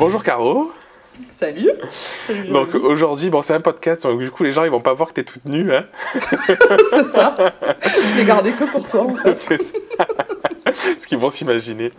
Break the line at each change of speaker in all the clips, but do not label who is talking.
Bonjour Caro.
Salut. Salut
Donc aujourd'hui, bon, c'est un podcast, donc du coup les gens ils vont pas voir que tu es toute nue. Hein
c'est ça. Je l'ai gardé que pour toi en fait. C'est ça.
Ce qu'ils vont s'imaginer.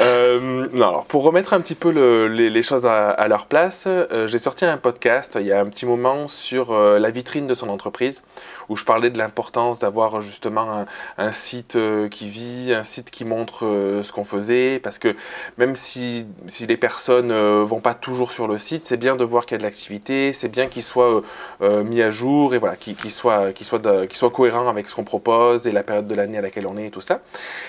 Euh, non, alors pour remettre un petit peu les, choses à, leur place, euh, j'ai sorti un podcast il y a un petit moment sur euh, la vitrine de son entreprise où je parlais de l'importance d'avoir justement un, site euh, qui vit, un site qui montre euh, ce qu'on faisait, parce que même si, si les personnes euh, vont pas toujours sur le site, c'est bien de voir qu'il y a de l'activité, c'est bien qu'il soit mis à jour et voilà, qu'il soit, qu'il soit, soit cohérent avec ce qu'on propose et la période de l'année à laquelle on est et tout ça.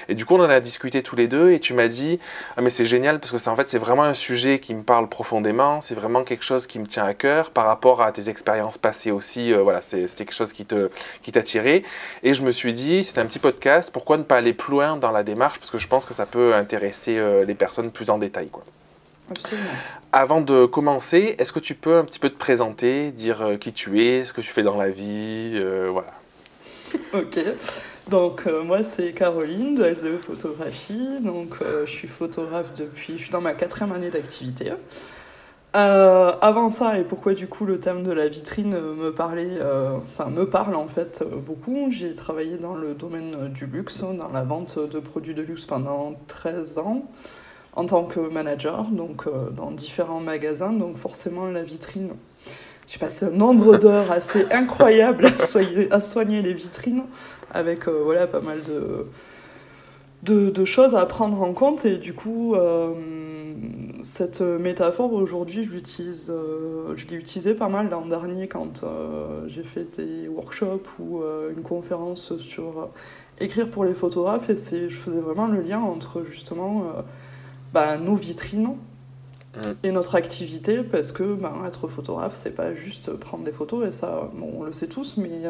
Et du coup, on en a discuté tous les deux et tu m'as dit, ah mais c'est génial parce que c'est en fait c'est vraiment un sujet qui me parle profondément, c'est vraiment quelque chose qui me tient à cœur par rapport à tes expériences passées aussi. voilà, c'est quelque chose qui te qui t'a tiré. Et je me suis dit, c'est un petit podcast, pourquoi ne pas aller plus loin dans la démarche? Parce que je pense que ça peut intéresser euh, les personnes plus en détail. Quoi.
Absolument.
Avant de commencer, est-ce que tu peux un petit peu te présenter, dire euh, qui tu es, ce que tu fais dans la vie, euh, voilà.
ok. Donc moi c'est Caroline de LZE Photographie. Donc je suis photographe depuis, je suis dans ma quatrième année d'activité. Euh, avant ça, et pourquoi du coup le thème de la vitrine me parlait, euh, enfin me parle en fait beaucoup, j'ai travaillé dans le domaine du luxe, dans la vente de produits de luxe pendant 13 ans en tant que manager, donc euh, dans différents magasins, donc forcément la vitrine. J'ai passé un nombre d'heures assez incroyable à soigner, à soigner, les vitrines, avec voilà pas mal de, de, de, choses à prendre en compte, et du coup cette métaphore, aujourd'hui, je l'utilise, euh, je l'ai utilisée pas mal l'an dernier quand euh, j'ai fait des workshops ou euh, une conférence sur écrire pour les photographes. Et c'est, je faisais vraiment le lien entre justement bah, nos vitrines mm. et notre activité parce que bah, être photographe, c'est pas juste prendre des photos et ça, on le sait tous, mais.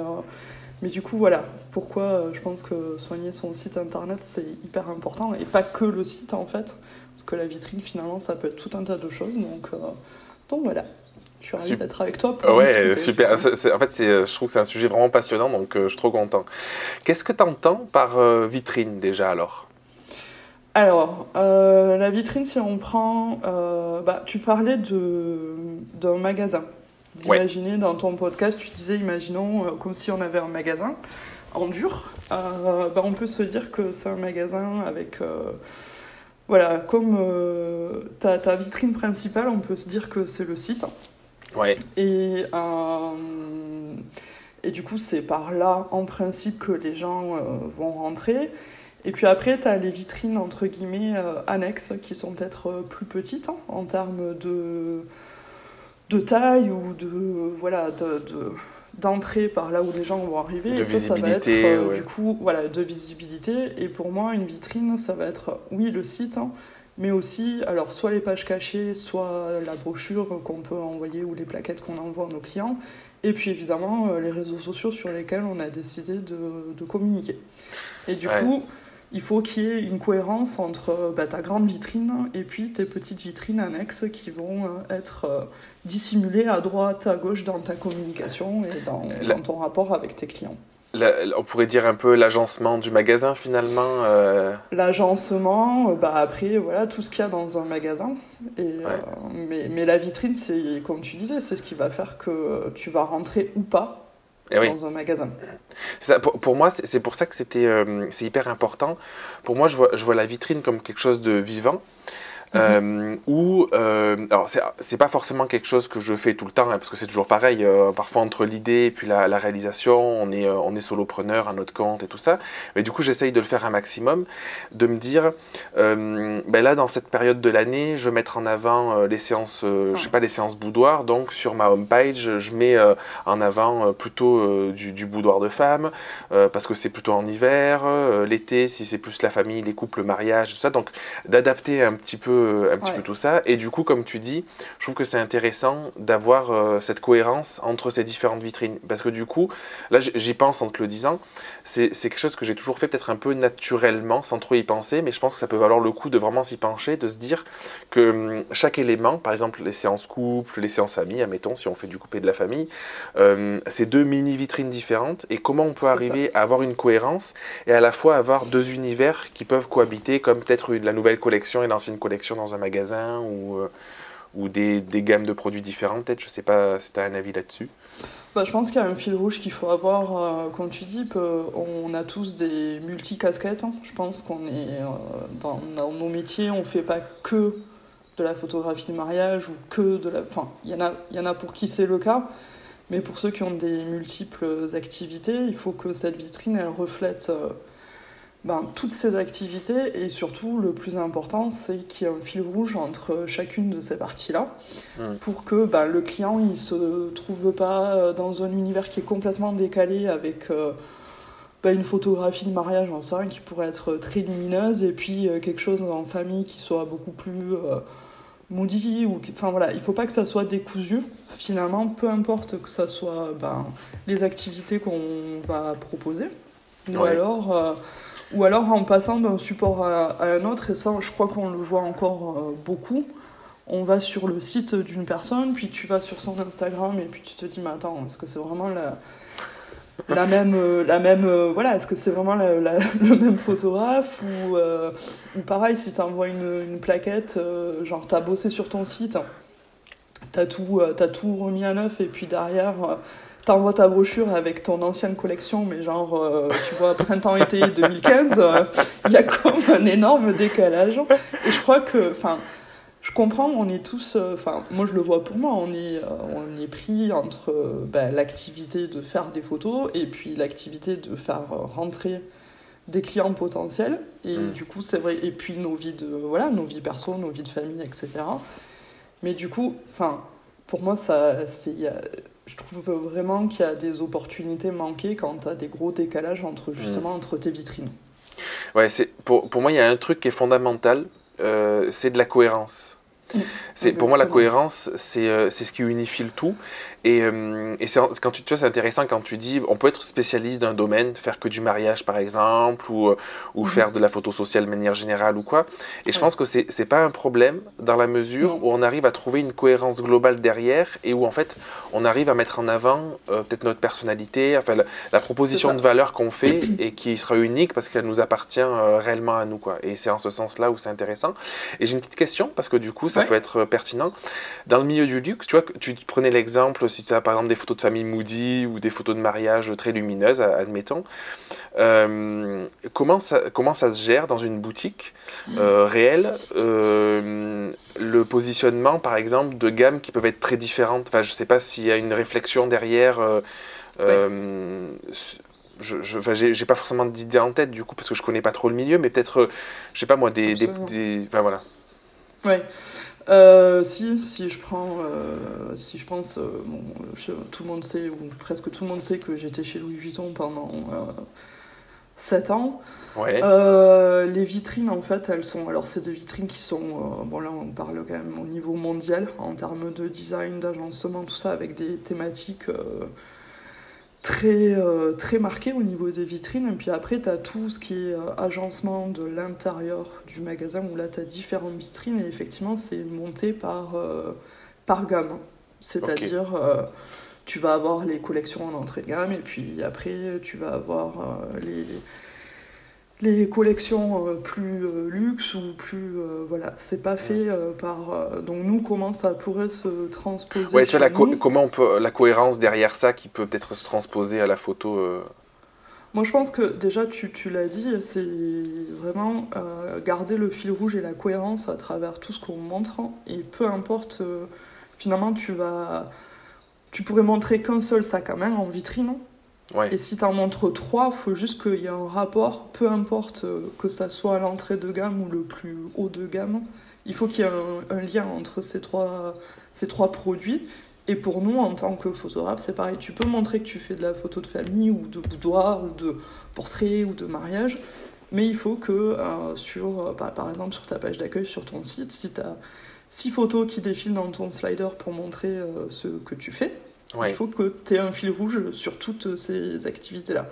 Mais du coup, voilà, pourquoi je pense que soigner son site internet, c'est hyper important, et pas que le site en fait. Parce que la vitrine, finalement, ça peut être tout un tas de choses. Donc, euh, donc voilà. Je suis ravie d'être avec toi.
Pour ouais, super. en fait, je trouve que c'est un sujet vraiment passionnant, donc euh, je suis trop content. Qu'est-ce que tu entends par euh, vitrine déjà alors?
Alors, la vitrine, si on prend. bah, tu parlais d'un magasin. D'imaginer dans ton podcast, tu disais, imaginons comme si on avait un magasin en dur. bah, on peut se dire que c'est un magasin avec voilà, comme euh, ta, vitrine principale, on peut se dire que c'est le site.
Ouais.
Et, euh, et du coup, c'est par là, en principe, que les gens euh, vont rentrer. Et puis après, tu as les vitrines, entre guillemets, annexes, qui sont peut-être plus petites hein, en termes de, de taille ou de, voilà, de, de d'entrée par là où les gens vont arriver.
De
et
ça, ça va être euh,
du coup voilà, de visibilité. Et pour moi, une vitrine, ça va être, oui, le site, hein, mais aussi, alors, soit les pages cachées, soit la brochure qu'on peut envoyer ou les plaquettes qu'on envoie à nos clients. Et puis évidemment, euh, les réseaux sociaux sur lesquels on a décidé de, de communiquer. Et du coup, il faut qu'il y ait une cohérence entre euh, bah, ta grande vitrine et puis tes petites vitrines annexes qui vont euh, être euh, dissimulées à droite, à gauche dans ta communication et dans, ton rapport avec tes clients.
on pourrait dire un peu l'agencement du magasin finalement
L'agencement, bah après, voilà, tout ce qu'il y a dans un magasin. Et, mais, mais, la vitrine, c'est comme tu disais, c'est ce qui va faire que tu vas rentrer ou pas eh dans un magasin.
Ça, pour, moi, c'est pour ça que c'était, euh, c'est hyper important. Pour moi, je vois, je vois la vitrine comme quelque chose de vivant. Euh, ou, euh, alors c'est pas forcément quelque chose que je fais tout le temps, hein, parce que c'est toujours pareil, euh, parfois entre l'idée et puis la, réalisation, on est, on est solopreneur à notre compte et tout ça, mais du coup j'essaye de le faire un maximum, de me dire, ben là dans cette période de l'année, je vais mettre en avant les séances, je sais pas, les séances boudoir, donc sur ma homepage, je mets en avant plutôt du, du, boudoir de femmes, parce que c'est plutôt en hiver, l'été si c'est plus la famille, les couples, le mariage, tout ça, donc d'adapter un petit peu un petit peu tout ça. Et du coup, comme tu dis, je trouve que c'est intéressant d'avoir euh, cette cohérence entre ces différentes vitrines. Parce que du coup, là, j'y pense en te le disant, c'est quelque chose que j'ai toujours fait peut-être un peu naturellement, sans trop y penser, mais je pense que ça peut valoir le coup de vraiment s'y pencher, de se dire que hum, chaque élément, par exemple les séances couple, les séances famille, admettons, si on fait du coupé de la famille, euh, c'est deux mini-vitrines différentes, et comment on peut arriver à avoir une cohérence et à la fois avoir deux univers qui peuvent cohabiter, comme peut-être la nouvelle collection et l'ancienne collection dans un magasin ou, euh, ou des, des gammes de produits différents peut-être Je sais pas si tu as un avis là-dessus.
Bah, je pense qu'il y a un fil rouge qu'il faut avoir, euh, comme tu dis, on a tous des multi-casquettes. Hein. Je pense qu'on est euh, dans, nos métiers, on ne fait pas que de la photographie de mariage ou que de la. Enfin, il y, en a, y en a pour qui c'est le cas, mais pour ceux qui ont des multiples activités, il faut que cette vitrine, elle reflète. Euh, ben, toutes ces activités et surtout le plus important c'est qu'il y a un fil rouge entre chacune de ces parties-là mmh. pour que ben, le client il se trouve pas euh, dans un univers qui est complètement décalé avec euh, ben, une photographie de mariage en sais qui pourrait être très lumineuse et puis euh, quelque chose en famille qui soit beaucoup plus moody ou enfin voilà il faut pas que ça soit décousu finalement peu importe que ça soit ben, les activités qu'on va proposer ou alors ou alors en passant d'un support à, un autre, et ça je crois qu'on le voit encore euh, beaucoup, on va sur le site d'une personne, puis tu vas sur son Instagram, et puis tu te dis, mais attends, est-ce que c'est vraiment la, la même, euh, la même euh, voilà, est-ce que c'est vraiment le même photographe ou, ou pareil, si tu envoies une, une, plaquette, genre tu as bossé sur ton site, tu as, as, tout remis à neuf, et puis derrière t'envoies ta brochure avec ton ancienne collection, mais genre, euh, tu vois, printemps-été 2015, euh, il y a comme un énorme décalage. Et je crois que, enfin, je comprends, on est tous, euh, enfin, moi je le vois pour moi, on est, on est pris entre ben, l'activité de faire des photos et puis l'activité de faire rentrer des clients potentiels. Et mm. du coup, c'est vrai, et puis nos vies de, voilà, nos vies perso, nos vies de famille, etc. Mais du coup, enfin, pour moi, ça, c'est je trouve vraiment qu'il y a des opportunités manquées quand tu as des gros décalages entre justement mm. entre tes vitrines.
Ouais, c'est pour, pour moi il y a un truc qui est fondamental, euh, c'est de la cohérence. C'est pour moi la cohérence, c'est euh, c'est ce qui unifie le tout. Et, euh, et quand tu, tu vois, c'est intéressant quand tu dis, on peut être spécialiste d'un domaine, faire que du mariage par exemple, ou, euh, ou mhm. faire de la photo sociale de manière générale ou quoi. Et je pense que c'est n'est pas un problème dans la mesure où on arrive à trouver une cohérence globale derrière et où en fait on arrive à mettre en avant euh, peut-être notre personnalité, enfin la, proposition de valeur qu'on fait et qui sera unique parce qu'elle nous appartient réellement à nous quoi. Et c'est en ce sens-là où c'est intéressant. Et j'ai une petite question parce que du coup ça peut être pertinent. Dans le milieu du luxe, tu vois, tu prenais l'exemple si tu as par exemple des photos de famille moody ou des photos de mariage très lumineuses, admettons, euh, comment, ça, comment ça se gère dans une boutique euh, réelle euh, Le positionnement, par exemple, de gammes qui peuvent être très différentes? Enfin, je ne sais pas s'il y a une réflexion derrière. je, je j'ai pas forcément d'idée en tête du coup parce que je connais pas trop le milieu, mais peut-être, je sais pas moi, des, des, des, enfin voilà.
Ouais. Euh, si, si je prends, euh, si je pense, euh, bon, tout le monde sait, ou presque tout le monde sait que j'étais chez Louis Vuitton pendant 7 ans.
Ouais.
les vitrines, en fait, elles sont. Alors, c'est des vitrines qui sont. bon, là, on parle quand même au niveau mondial, en termes de design, d'agencement, tout ça, avec des thématiques très, euh, très marqué au niveau des vitrines. Et puis après, tu as tout ce qui est euh, agencement de l'intérieur du magasin, où là, tu as différentes vitrines. Et effectivement, c'est monté par, euh, par gamme. C'est-à-dire, tu vas avoir les collections en entrée de gamme, et puis après, tu vas avoir les les collections euh, plus euh, luxe ou plus euh, voilà c'est pas fait par donc nous comment ça pourrait se transposer
ouais, vois, la comment on peut la cohérence derrière ça qui peut peut-être se transposer à la photo
moi je pense que déjà tu, tu l'as dit c'est vraiment garder le fil rouge et la cohérence à travers tout ce qu'on montre. Et peu importe finalement tu vas tu pourrais montrer qu'un seul sac à main en vitrine et si tu en montres trois, il faut juste qu'il y ait un rapport, peu importe euh, que ça soit l'entrée de gamme ou le plus haut de gamme, il faut qu'il y ait un, lien entre ces trois, ces trois produits. Et pour nous, en tant que photographe, c'est pareil. Tu peux montrer que tu fais de la photo de famille ou de boudoir ou de portrait ou de mariage, mais il faut que, euh, sur, euh, par, exemple, sur ta page d'accueil, sur ton site, si tu as six photos qui défilent dans ton slider pour montrer ce que tu fais, il faut que tu aies un fil rouge sur toutes ces activités-là.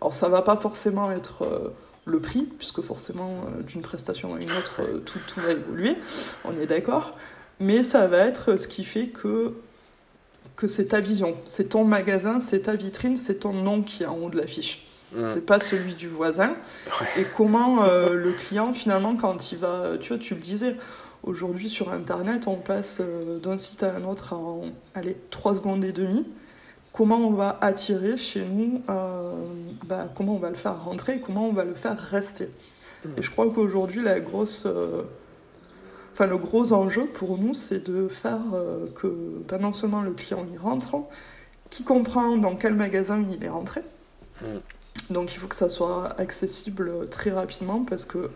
Alors ça va pas forcément être euh, le prix, puisque forcément euh, d'une prestation à une autre, euh, tout, tout, va évoluer, on est d'accord, mais ça va être ce qui fait que, que c'est ta vision, c'est ton magasin, c'est ta vitrine, c'est ton nom qui est en haut de l'affiche. C'est pas celui du voisin. Et comment le client, finalement, quand il va, tu vois, tu le disais, Aujourd'hui, sur Internet, on passe d'un site à un autre en allez, 3 secondes et demie. Comment on va attirer chez nous, bah, comment on va le faire rentrer, comment on va le faire rester. Mmh. Et je crois qu'aujourd'hui, la grosse Enfin, le gros enjeu pour nous, c'est de faire euh, que ben, non seulement le client y rentre, qui comprend dans quel magasin il est rentré. Mm. Donc il faut que ça soit accessible très rapidement parce que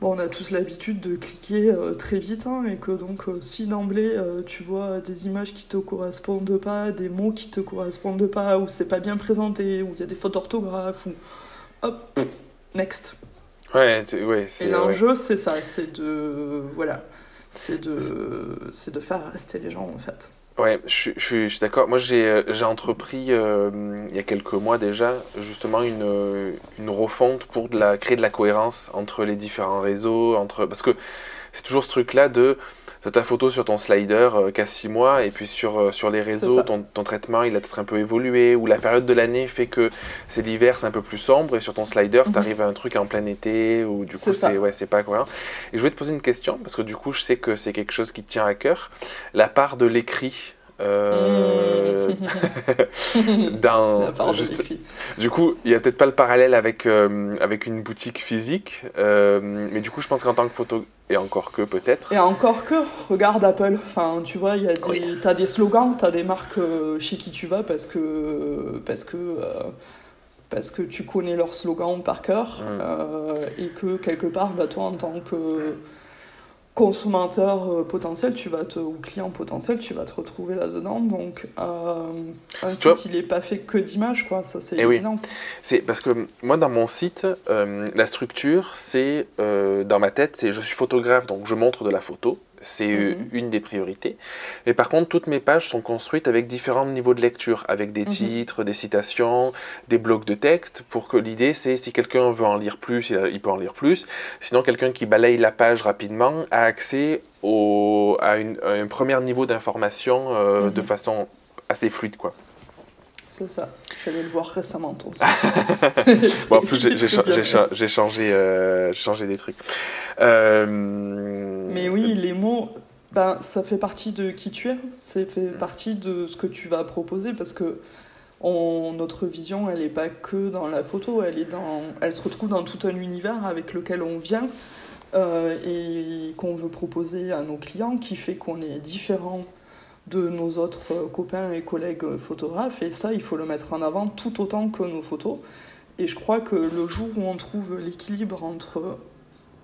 bon, on a tous l'habitude de cliquer euh, très vite hein, et que donc euh, si d'emblée tu vois des images qui te correspondent pas, des mots qui te correspondent pas, ou c'est pas bien présenté, ou il y a des fautes d'orthographe, ou hop, next.
Ouais, ouais,
Et l'enjeu, c'est ça, c'est de. Voilà. C'est de, c'est de faire rester les gens, en fait.
Ouais, je, suis d'accord. Moi, j'ai, j'ai entrepris euh, il y a quelques mois déjà, justement, une, une refonte pour la, créer de la cohérence entre les différents réseaux. Entre, parce que c'est toujours ce truc-là de ta photo sur ton slider euh, qu'à 6 mois, et puis sur, euh, sur les réseaux, ton, ton, traitement il a peut-être un peu évolué, ou la période de l'année fait que c'est l'hiver, c'est un peu plus sombre, et sur ton slider, mhm. tu arrives à un truc en plein été, ou du coup c'est ouais, pas cohérent. Et je voulais te poser une question, parce que du coup je sais que c'est quelque chose qui te tient à cœur, la part de l'écrit euh, dans juste... Du coup, il n'y a peut-être pas le parallèle avec, euh, avec une boutique physique, euh, mais du coup, je pense qu'en tant que photo, et encore que peut-être.
Et encore que, regarde Apple, enfin, tu vois, il y a des, as des slogans, tu as des marques chez qui tu vas parce que, parce que, parce que tu connais leurs slogans par cœur, mm. et que quelque part, bah, toi, en tant que consommateur euh, potentiel, tu vas te, ou client potentiel, tu vas te retrouver là-dedans. Donc, euh, un site, il n'est pas fait que d'images, quoi. Ça, c'est eh évident.
C'est parce que moi, dans mon site, euh, la structure, c'est dans ma tête, c'est je suis photographe, donc je montre de la photo. C'est mhm. une des priorités. Mais par contre, toutes mes pages sont construites avec différents niveaux de lecture, avec des mhm. titres, des citations, des blocs de texte, pour que l'idée, c'est si quelqu'un veut en lire plus, il peut en lire plus. Sinon, quelqu'un qui balaye la page rapidement a accès au, à, un premier niveau d'information euh, de mhm. façon assez fluide. quoi.
C'est ça. Je suis allé le voir récemment, ton
bon, en plus, j'ai changé, euh, changé des trucs. Euh,
mais oui, les mots, ben, ça fait partie de qui tu es, ça fait mm. partie de ce que tu vas proposer parce que notre vision, elle n'est pas que dans la photo, elle, est dans, elle se retrouve dans tout un univers avec lequel on vient euh, et qu'on veut proposer à nos clients qui fait qu'on est différent de nos autres copains et collègues photographes et ça, il faut le mettre en avant tout autant que nos photos. Et je crois que le jour où on trouve l'équilibre entre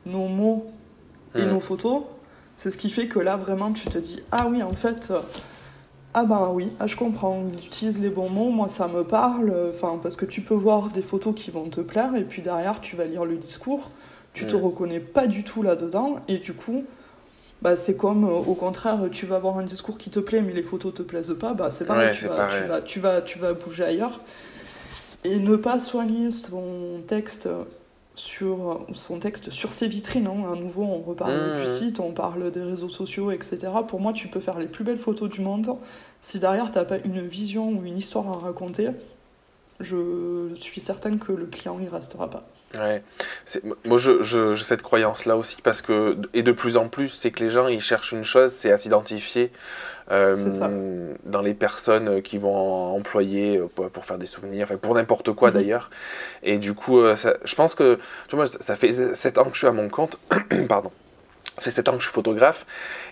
nos mots et nos photos, c'est ce qui fait que là, vraiment, tu te dis Ah oui, en fait, euh, ah ben oui, ah, je comprends, il utilise les bons mots, moi ça me parle, enfin, parce que tu peux voir des photos qui vont te plaire, et puis derrière, tu vas lire le discours, tu te reconnais pas du tout là-dedans, et du coup, bah, c'est comme euh, au contraire, tu vas avoir un discours qui te plaît, mais les photos te plaisent pas, bah, c'est pareil, tu, vas, Tu, vas, tu, vas, tu vas bouger ailleurs. Et ne pas soigner son texte sur son texte sur ses vitrines. Hein. À nouveau, on reparle du mmh. site, on parle des réseaux sociaux, etc. Pour moi, tu peux faire les plus belles photos du monde. Si derrière, tu n'as pas une vision ou une histoire à raconter, je suis certaine que le client n'y restera pas.
Ouais. Moi, j'ai je, cette croyance-là aussi, parce que, et de plus en plus, c'est que les gens, ils cherchent une chose, c'est à s'identifier euh, dans les personnes qui vont employer pour, pour faire des souvenirs, enfin, pour n'importe quoi mhm. d'ailleurs. Et du coup, euh, ça, je pense que, tu vois, ça fait 7 ans que je suis à mon compte, pardon. Ça fait 7 ans que je suis photographe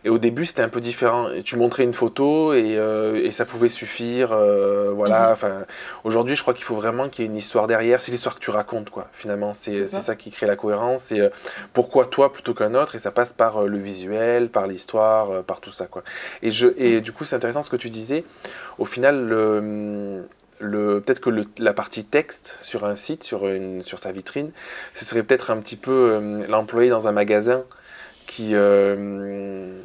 et au début c'était un peu différent. Et tu montrais une photo et, euh, et ça pouvait suffire. Euh, voilà. Mhm. Enfin, aujourd'hui je crois qu'il faut vraiment qu'il y ait une histoire derrière. C'est l'histoire que tu racontes quoi. Finalement c'est ça. qui crée la cohérence. C'est euh, pourquoi toi plutôt qu'un autre et ça passe par le visuel, par l'histoire, par tout ça quoi. Et, je, et mhm. du coup c'est intéressant ce que tu disais. Au final le le, peut-être que le, la partie texte sur un site, sur, une, sur sa vitrine, ce serait peut-être un petit peu l'employé dans un magasin qui euh,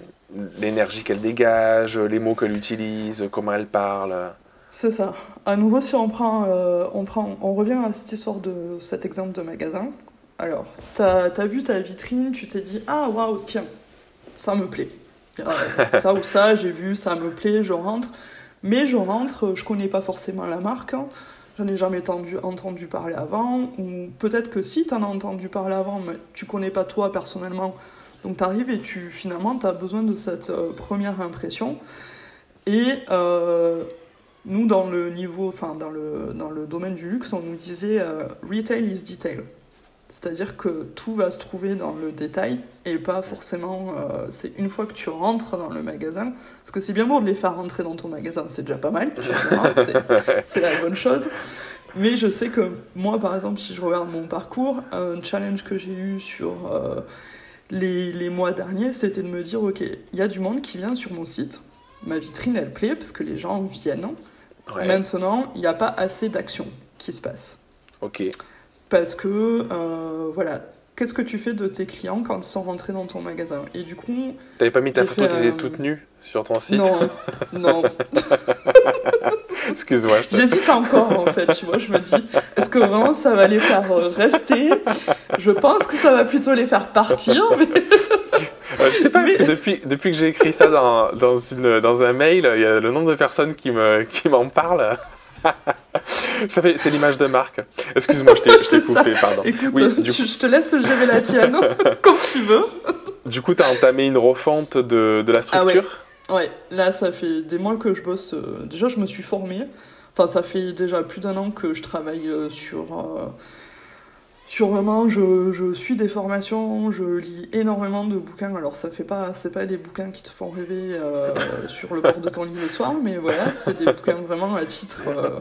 l'énergie qu'elle dégage, les mots qu'elle utilise, comment elle parle.
C'est ça. À nouveau, si on prend, euh, on prend, on revient à cette histoire de cet exemple de magasin. Alors, tu as, vu ta vitrine, tu t'es dit ah waouh tiens, ça me plaît. ça ou ça, j'ai vu, ça me plaît, je rentre. Mais je rentre, je connais pas forcément la marque. Hein. J'en ai jamais entendu, entendu parler avant. Ou peut-être que si tu en as entendu parler avant, mais tu connais pas toi personnellement Donc tu arrives et tu, finalement, tu as besoin de cette euh, première impression. Et euh, nous, dans le niveau, enfin, dans le, dans le domaine du luxe, on nous disait euh, retail is detail. C'est-à-dire que tout va se trouver dans le détail et pas forcément. euh, c'est une fois que tu rentres dans le magasin, parce que c'est bien beau de les faire rentrer dans ton magasin, c'est déjà pas mal, vois, c'est- la bonne chose. Mais je sais que moi, par exemple, si je regarde mon parcours, un challenge que j'ai eu sur les, les mois derniers, c'était de me dire ok, il y a du monde qui vient sur mon site, ma vitrine elle plaît parce que les gens viennent.
Ouais.
Maintenant, il n'y a pas assez d'action qui se passe.
Ok.
Parce que, euh, voilà, qu'est-ce que tu fais de tes clients quand ils sont rentrés dans ton magasin? Et du coup,
T'avais pas mis ta photo, t'étais
euh,
toute nue sur ton site?
Non, non.
Excuse-moi, je te-
J'hésite encore, en fait, tu vois, je me dis, est-ce que vraiment ça va les faire euh, rester? Je pense que ça va plutôt les faire partir, mais
Euh, je sais pas, parce que
Mais-
depuis, depuis que j'ai écrit ça dans, dans, une, dans un mail, il y a le nombre de personnes qui me- qui m'en parlent. C'est l'image de marque. Excuse-moi, je t'ai
ça.
coupé, pardon.
écoute,
Oui,
je te laisse gérer la tienne, comme tu veux.
Du coup, tu as entamé une refonte de, de la
Ah ouais. Ouais, là, ça fait des mois que je bosse. euh, déjà, je me suis formée. Enfin, ça fait déjà plus d'un an que je travaille euh, sur. euh, sur vraiment, je, je suis des formations, je lis énormément de bouquins. Alors, ça fait pas, c'est pas des bouquins qui te font rêver euh, sur le bord de ton lit le soir, mais voilà, c'est des bouquins vraiment à titre euh,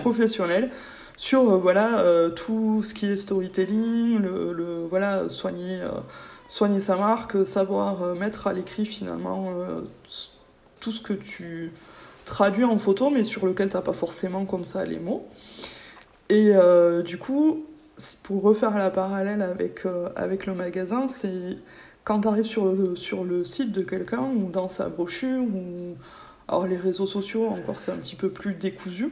professionnel sur voilà tout ce qui est storytelling, le, le- voilà soigner soigner sa marque, savoir euh, mettre à l'écrit finalement euh, tout ce que tu traduis en photo, mais sur lequel tu n'as pas forcément comme ça les mots. Et euh, du coup, pour refaire la parallèle avec, euh, avec le magasin, c'est quand tu arrives sur le, sur le site de quelqu'un ou dans sa brochure, ou alors les réseaux sociaux, encore c'est un petit peu plus décousu.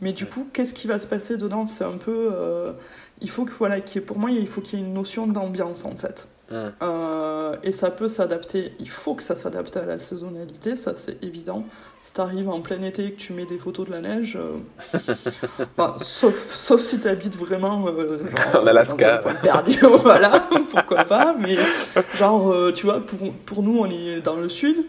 Mais du coup, qu'est-ce qui va se passer dedans? C'est un peu. euh, il faut que, voilà, qu'il y ait- pour moi, il faut qu'il y ait une notion d'ambiance en fait. Euh, et ça peut s'adapter, il faut que ça s'adapte à la saisonnalité, ça c'est évident. Si t'arrives en plein été et que tu mets des photos de la neige, euh, enfin, sauf, sauf si t'habites vraiment euh, genre,
En Alaska.
dans un coin perdu, voilà, pourquoi pas, mais genre, euh, tu vois, pour, pour nous on est dans le sud,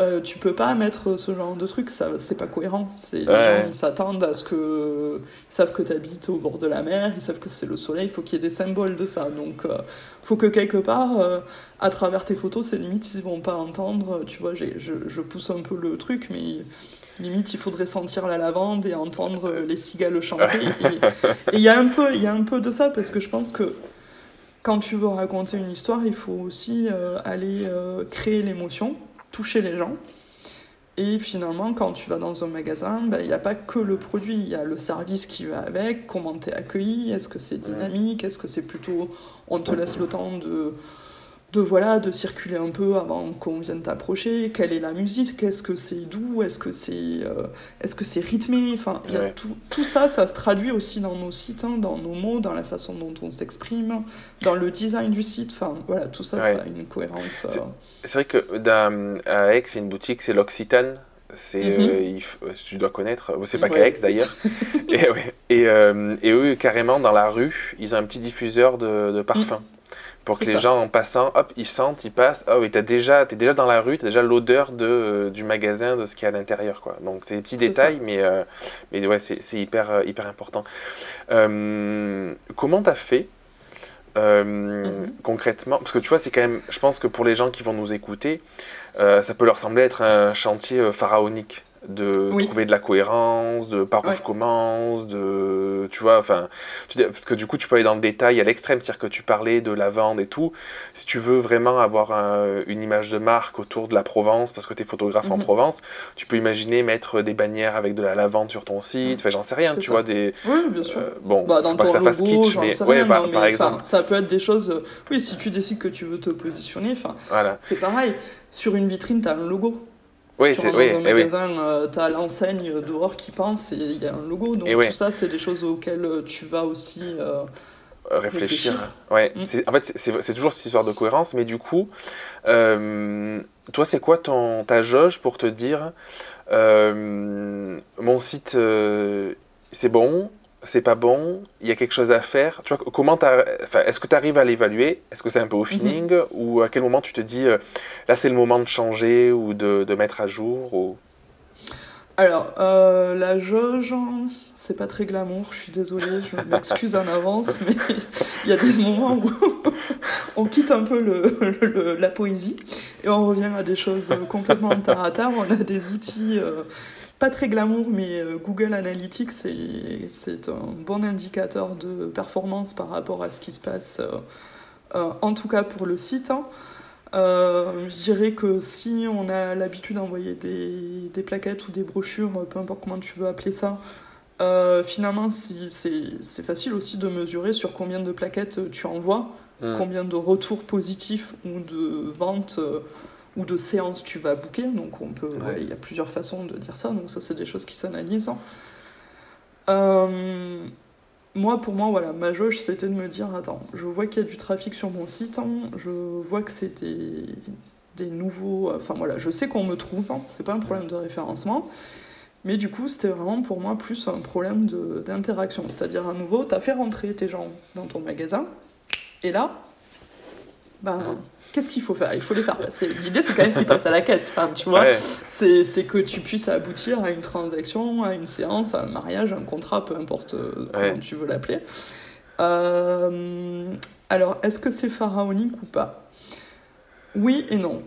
euh, tu peux pas mettre ce genre de truc, ça c'est pas cohérent. Les
Ouais.
gens ils s'attendent à ce que. Ils savent que tu habites au bord de la mer, ils savent que c'est le soleil, il faut qu'il y ait des symboles de ça. Donc euh, faut que quelque part, euh, à travers tes photos, c'est limite ils vont pas entendre. Tu vois, je, je pousse un peu le truc, mais limite il faudrait sentir la lavande et entendre les cigales chanter. Et il y, a un peu- y a un peu de ça parce que je pense que quand tu veux raconter une histoire, il faut aussi euh, aller euh, créer l'émotion, toucher les gens. Et finalement, quand tu vas dans un magasin, ben, il n'y a pas que le produit, il y a le service qui va avec, comment tu es accueilli, est-ce que c'est dynamique, est-ce que c'est plutôt on te laisse le temps de, de, voilà, de circuler un peu avant qu'on vienne t'approcher, quelle est la musique, est-ce que c'est doux, est-ce que c'est euh, est-ce que c'est rythmé, enfin, y a tout, tout ça, ça se traduit aussi dans nos sites, hein, dans nos mots, dans la façon dont on s'exprime, dans le design du site, enfin voilà, tout ça,
Ouais.
ça a une cohérence. euh,
C'est vrai que à Aix, il y a une boutique, c'est l'Occitane. C'est,
Mhm.
euh, euh, tu dois connaître, euh, c'est pas
Ouais.
qu'à Aix d'ailleurs. et, et, euh, et eux, carrément, dans la rue, ils ont un petit diffuseur de, de parfum. Pour que les
ça.
gens, en passant, hop, ils sentent, ils passent. Oh, et t'as déjà, t'es déjà dans la rue, t'as déjà l'odeur de, euh, du magasin, de ce qu'il y a à l'intérieur. Quoi. Donc, c'est des petits détails, mais, euh, mais ouais, c'est, c'est hyper, euh, hyper important. Euh, comment t'as fait
Mhm.
concrètement? Parce que tu vois, c'est quand même, je pense que pour les gens qui vont nous écouter, ça peut leur sembler être un chantier pharaonique de
Oui.
trouver de la cohérence, de par où
Ouais.
je commence, de tu vois, enfin, parce que du coup tu peux aller dans le détail à l'extrême, c'est-à-dire que tu parlais de la vente et tout. Si tu veux vraiment avoir un- une image de marque autour de la Provence, parce que tu es photographe en
Mhm.
Provence, tu peux imaginer mettre des bannières avec de la lavande sur ton site. Enfin, j'en sais rien, tu
ça.
vois des
Oui, bien sûr.
euh, bon,
Bah,
faut
dans
pas que
ton
ça fasse
logo,
kitsch, mais
sais
ouais,
rien,
par,
non,
par
mais,
exemple,
ça peut être des choses. euh, Oui, si tu décides que tu veux te positionner, enfin,
voilà.
c'est pareil. Sur une vitrine, tu as un logo.
Oui, c'est oui,
dans
eh oui.
magasin, tu as l'enseigne dehors qui pense et il y a un logo. Donc
Et ouais.
tout ça, c'est des choses auxquelles euh, tu vas aussi. euh,
Euh, réfléchir.
Réfléchir.
Ouais.
Mm.
En fait, c'est- toujours cette histoire de cohérence, mais du coup, euh, toi, c'est quoi ton, ta jauge pour te dire, euh, mon site, euh, c'est bon, c'est pas bon, il y a quelque chose à faire. Tu vois, comment est-ce que tu arrives à l'évaluer? Est-ce que c'est un peu au mhm. feeling? Ou à quel moment tu te dis, euh, là c'est le moment de changer ou de, de mettre à jour ou...
Alors, euh, la jauge, c'est pas très glamour, je suis désolée, je m'excuse en avance, mais il y a des moments où on quitte un peu le, la poésie et on revient à des choses complètement terre à terre. On a des outils euh, pas très glamour, mais euh, Google Analytics, c'est un bon indicateur de performance par rapport à ce qui se passe, en tout cas pour le site. Hein. Euh, je dirais que si on a l'habitude d'envoyer des, des, plaquettes ou des brochures, peu importe comment tu veux appeler ça, euh, finalement c'est facile aussi de mesurer sur combien de plaquettes tu envoies, combien de retours positifs ou de ventes euh, ou de séances tu vas booker. Donc on peut, il y a plusieurs façons de dire ça, donc ça c'est des choses qui s'analysent. Hein. Euh, moi, pour moi, voilà, ma jauge, c'était de me dire, attends, je vois qu'il y a du trafic sur mon site, hein, je vois que c'est des, nouveaux... Enfin voilà, je sais qu'on me trouve, hein, c'est pas un problème de référencement, mais du coup, c'était vraiment pour moi plus un problème d'interaction. C'est-à-dire, à nouveau, tu as fait rentrer tes gens dans ton magasin, et là, ben, qu'est-ce qu'il faut faire? Il faut les faire passer. L'idée, c'est quand même qu'ils passent à la caisse. Enfin, tu vois, c'est que tu puisses aboutir à une transaction, à une séance, à un mariage, un contrat, peu importe euh, comment tu veux l'appeler. Euh, alors, est-ce que c'est pharaonique ou pas? Oui et non.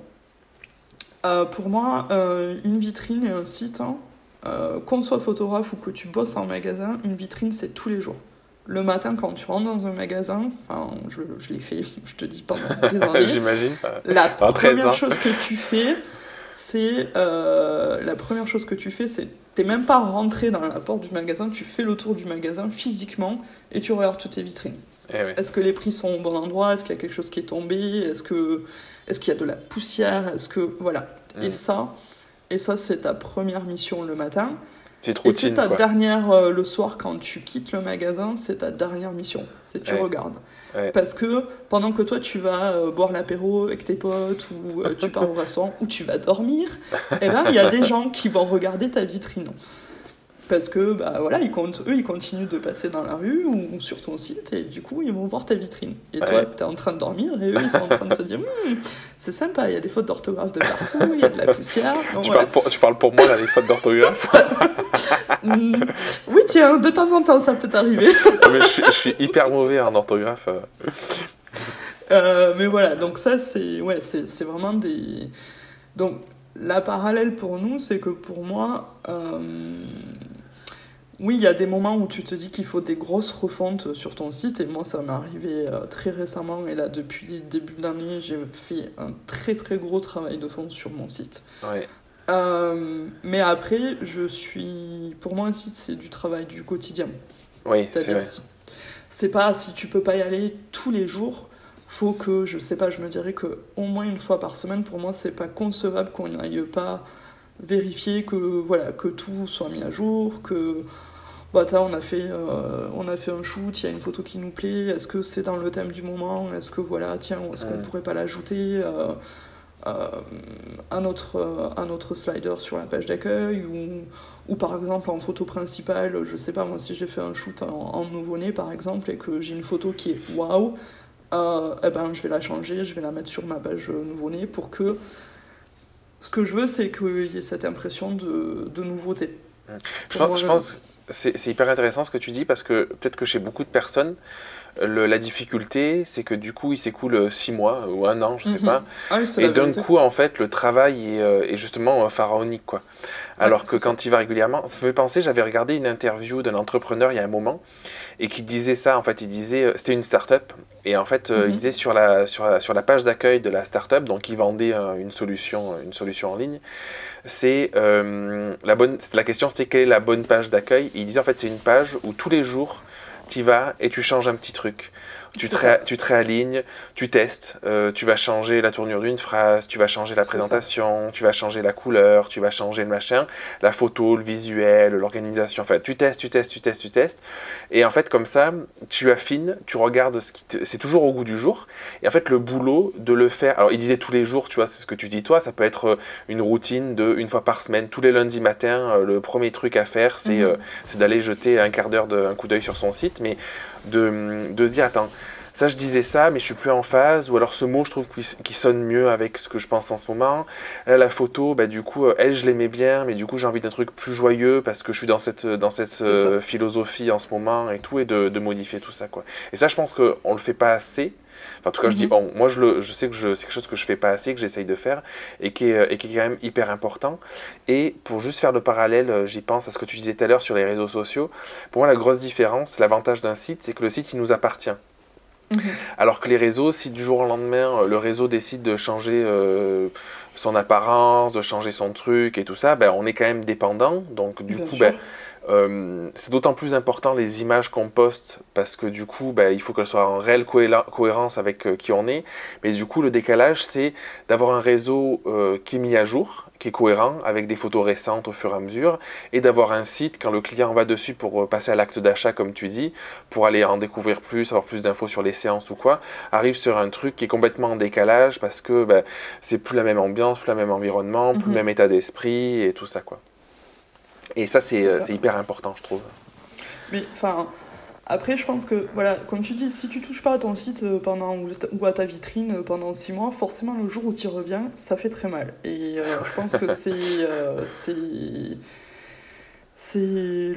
Euh, pour moi, une vitrine et un site, hein, qu'on soit photographe ou que tu bosses en magasin, une vitrine, c'est tous les jours le matin quand tu rentres dans un magasin, enfin, je, je l'ai fait, je te dis pendant des années.
J'imagine.
La première chose que tu fais, c'est euh, la première chose que tu fais, c'est t'es même pas rentré dans la porte du magasin, tu fais le tour du magasin physiquement et tu regardes toutes tes vitrines. Eh est-ce que les prix sont au bon endroit? Est-ce qu'il y a quelque chose qui est tombé? Est-ce que est-ce qu'il y a de la poussière? Est-ce que voilà Et mm. ça, et ça c'est ta première mission le matin et c'est ta dernière, euh, le soir, quand tu quittes le magasin, c'est ta dernière mission. C'est tu regardes. Parce que pendant que toi, tu vas euh, boire l'apéro avec tes potes, ou euh, tu pars au restaurant, ou tu vas dormir, et eh ben, il y a des gens qui vont regarder ta vitrine parce que bah voilà ils comptent, eux ils continuent de passer dans la rue ou sur ton site et du coup ils vont voir ta vitrine. Et toi tu es en train de dormir et eux ils sont en train de se dire hmm, c'est sympa il y a des fautes d'orthographe de partout il y a de la poussière.
Tu, parles pour, tu, parles pour, moi là les fautes d'orthographe
hmm, oui tiens de temps en temps ça peut t'arriver.
Mais je, suis hyper mauvais en orthographe euh.
Euh, mais voilà donc ça c'est ouais c'est vraiment des donc la parallèle pour nous, c'est que pour moi, euh, oui, il y a des moments où tu te dis qu'il faut des grosses refontes sur ton site, et moi ça m'est arrivé euh, très récemment, et là depuis le début de l'année, j'ai fait un très très gros travail de fond sur mon site. Euh, mais après, je suis. Pour moi, un site, c'est du travail du quotidien.
Oui, c'est
C'est pas si tu peux pas y aller tous les jours, faut que, je sais pas, je me dirais que au moins une fois par semaine, pour moi, c'est pas concevable qu'on n'aille pas vérifier que, voilà, que tout soit mis à jour, que bah, on, a fait, euh, on a fait un shoot, il y a une photo qui nous plaît, est-ce que c'est dans le thème du moment, est-ce que voilà, tiens, est-ce qu'on pourrait pas l'ajouter euh, euh, un, autre, un autre slider sur la page d'accueil ou, ou par exemple en photo principale, je sais pas moi si j'ai fait un shoot en, en nouveau-né par exemple et que j'ai une photo qui est waouh, euh, eh ben, je vais la changer, je vais la mettre sur ma page nouveau-né pour que que je veux, c'est qu'il y ait cette impression de, de nouveauté.
Je pense, je pense c'est hyper intéressant ce que tu dis parce que peut-être que chez beaucoup de personnes, la difficulté, c'est que du coup, il s'écoule six mois ou un an, je sais mhm. pas. Ah et d'un coup, en fait, le travail est, euh, est justement euh, pharaonique, quoi. Alors que quand il va régulièrement, ça me fait penser, j'avais regardé une interview d'un entrepreneur il y a un moment et qui disait ça. En fait, il disait, euh, c'était une start-up et en fait, il mhm. disait sur la, sur la, sur la page d'accueil de la start-up, donc il vendait une solution, une solution en ligne. C'est la bonne, la question, c'était quelle est la bonne page d'accueil? Il disait en fait, c'est une page où tous les jours tu y vas et tu changes un petit truc. Tu te, tu te, réalignes, tu testes, euh, tu vas changer la tournure d'une phrase, tu vas changer la présentation, tu vas changer la couleur, tu vas changer le machin, la photo, le visuel, l'organisation. Enfin, tu testes, tu testes, tu testes, tu testes. Et en fait, comme ça, tu affines, tu regardes ce qui C'est toujours au goût du jour. Et en fait, le boulot de le faire. Alors, il disait tous les jours, tu vois, c'est ce que tu dis toi, ça peut être euh, une routine de une fois par semaine, tous les lundis matins. Euh, le premier truc à faire, c'est mhm. d'aller jeter un quart d'heure, un coup d'œil sur son site. Mais de, de se dire, attends, ça je disais ça, mais je suis plus en phase, ou alors ce mot je trouve qu'il sonne mieux avec ce que je pense en ce moment. Là, la photo, bah, du coup, euh, elle je l'aimais bien, mais du coup j'ai envie d'un truc plus joyeux parce que je suis dans cette, dans cette euh, philosophie en ce moment et tout, et de, de, modifier tout ça. quoi. Et ça je pense qu'on le fait pas assez. Enfin, en tout cas, je dis, mhm. bon, moi, je, le, je sais que c'est quelque chose que je fais pas assez, que j'essaye de faire, et qui, est, et qui est quand même hyper important. Et pour juste faire le parallèle, euh, j'y pense à ce que tu disais tout à l'heure sur les réseaux sociaux. Pour moi, la grosse différence, l'avantage d'un site, c'est que le site, il nous appartient. Mhm. Alors que les réseaux, si du jour au lendemain, euh, le réseau décide de changer euh, son apparence, de changer son truc et tout ça, ben, on est quand même dépendant. Donc du coup, ben, euh, c'est d'autant plus important les images qu'on poste parce que du coup, bah, il faut qu'elles soient en réelle cohérence avec euh, qui on est. Mais du coup, le décalage, c'est d'avoir un réseau euh, qui est mis à jour, qui est cohérent avec des photos récentes au fur et à mesure, et d'avoir un site quand le client va dessus pour passer à l'acte d'achat, comme tu dis, pour aller en découvrir plus, avoir plus d'infos sur les séances ou quoi, arrive sur un truc qui est complètement en décalage parce que bah, c'est plus la même ambiance, plus le même environnement, plus le mhm. même état d'esprit et tout ça quoi. Et ça, euh, c'est hyper important, je trouve.
Mais enfin, après, je pense que, voilà, comme tu dis, si tu touches pas à ton site euh, pendant, ou à ta vitrine euh, pendant six mois, forcément, le jour où tu y reviens, ça fait très mal. Et je pense que c'est. c'est c'est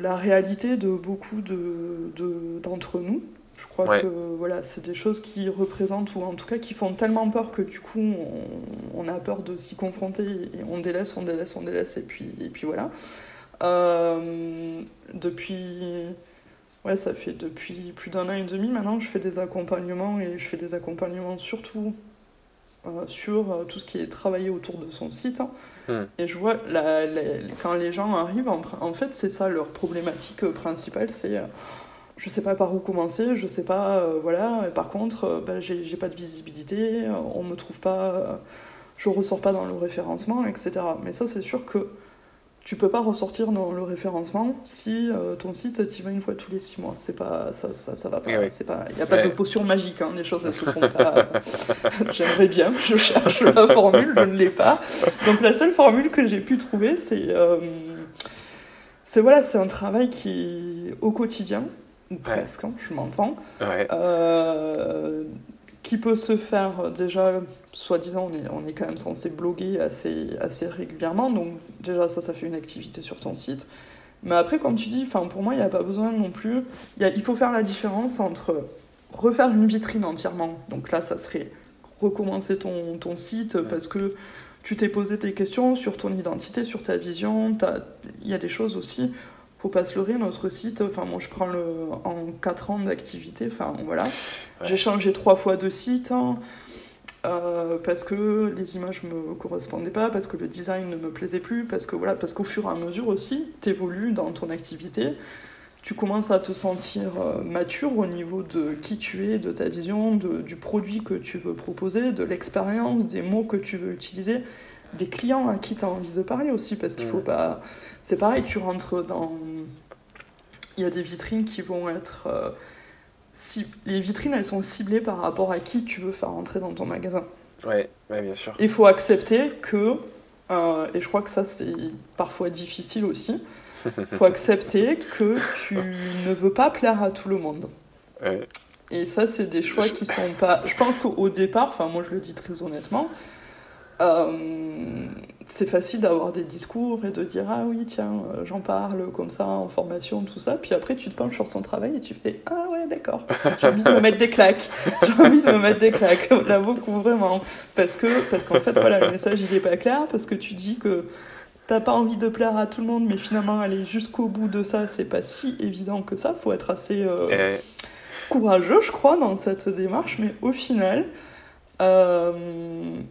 la réalité de beaucoup d'entre de, nous. Je crois que voilà, c'est des choses qui représentent, ou en tout cas qui font tellement peur que du coup on, on a peur de s'y confronter et on délaisse, on délaisse, on délaisse, et puis, et puis voilà. Euh, depuis. Ouais, ça fait depuis plus d'un an et demi maintenant je fais des accompagnements et je fais des accompagnements surtout euh, sur euh, tout ce qui est travaillé autour de son site. Hein. Hmm. Et je vois, la, quand les gens arrivent, en, en fait, c'est ça leur problématique principale, c'est je sais pas par où commencer, je sais pas, euh, voilà. par contre, euh, bah, j'ai pas de visibilité, on me trouve pas, euh, je ressors pas dans le référencement, etc. Mais ça, c'est sûr que tu peux pas ressortir dans le référencement si ton site tu vas une fois tous les six mois. C'est pas, ça, ça, ça va pas. Eh c'est pas, il y a pas de potion magique, hein, les choses elles se font pas. J'aimerais bien, je cherche la formule, je ne l'ai pas. Donc la seule formule que j'ai pu trouver, c'est, c'est voilà, c'est un travail qui au quotidien presque, hein, je m'entends, euh, qui peut se faire déjà, soi-disant, on est, on est quand même censé bloguer assez, assez régulièrement, donc déjà ça, ça fait une activité sur ton site. Mais après, comme tu dis, pour moi, il n'y a pas besoin non plus, y a, il faut faire la différence entre refaire une vitrine entièrement, donc là, ça serait recommencer ton, ton site parce que tu t'es posé tes questions sur ton identité, sur ta vision, il y a des choses aussi faut pas se leurrer, notre site, enfin moi je prends le en 4 ans d'activité, enfin voilà, j'ai changé trois fois de site hein, euh, parce que les images me correspondaient pas, parce que le design ne me plaisait plus, parce que voilà, parce qu'au fur et à mesure aussi, tu évolues dans ton activité, tu commences à te sentir euh, mature au niveau de qui tu es, de ta vision, de, du produit que tu veux proposer, de l'expérience, des mots que tu veux utiliser des clients à qui tu as envie de parler aussi, parce qu'il faut pas. C'est pareil, tu rentres dans. Il y a des vitrines qui vont être. Euh, les vitrines, elles sont ciblées par rapport à qui tu veux faire rentrer dans ton magasin.
Oui, ouais, bien sûr.
Il faut accepter que. Euh, et je crois que ça, c'est parfois difficile aussi. Il faut accepter que tu ne veux pas plaire à tout le monde. Et ça, c'est des choix qui sont pas. Je pense qu'au départ, enfin, moi je le dis très honnêtement, euh, c'est facile d'avoir des discours et de dire ah oui tiens euh, j'en parle comme ça en formation tout ça. Puis après tu te penches sur ton travail et tu fais ah ouais d'accord. J'ai envie de me mettre des claques. J'ai envie de me mettre des claques. Là beaucoup vraiment parce que parce qu'en fait voilà le message il est pas clair parce que tu dis que t'as pas envie de plaire à tout le monde mais finalement aller jusqu'au bout de ça c'est pas si évident que ça. Faut être assez euh, courageux je crois dans cette démarche. Mais au final euh,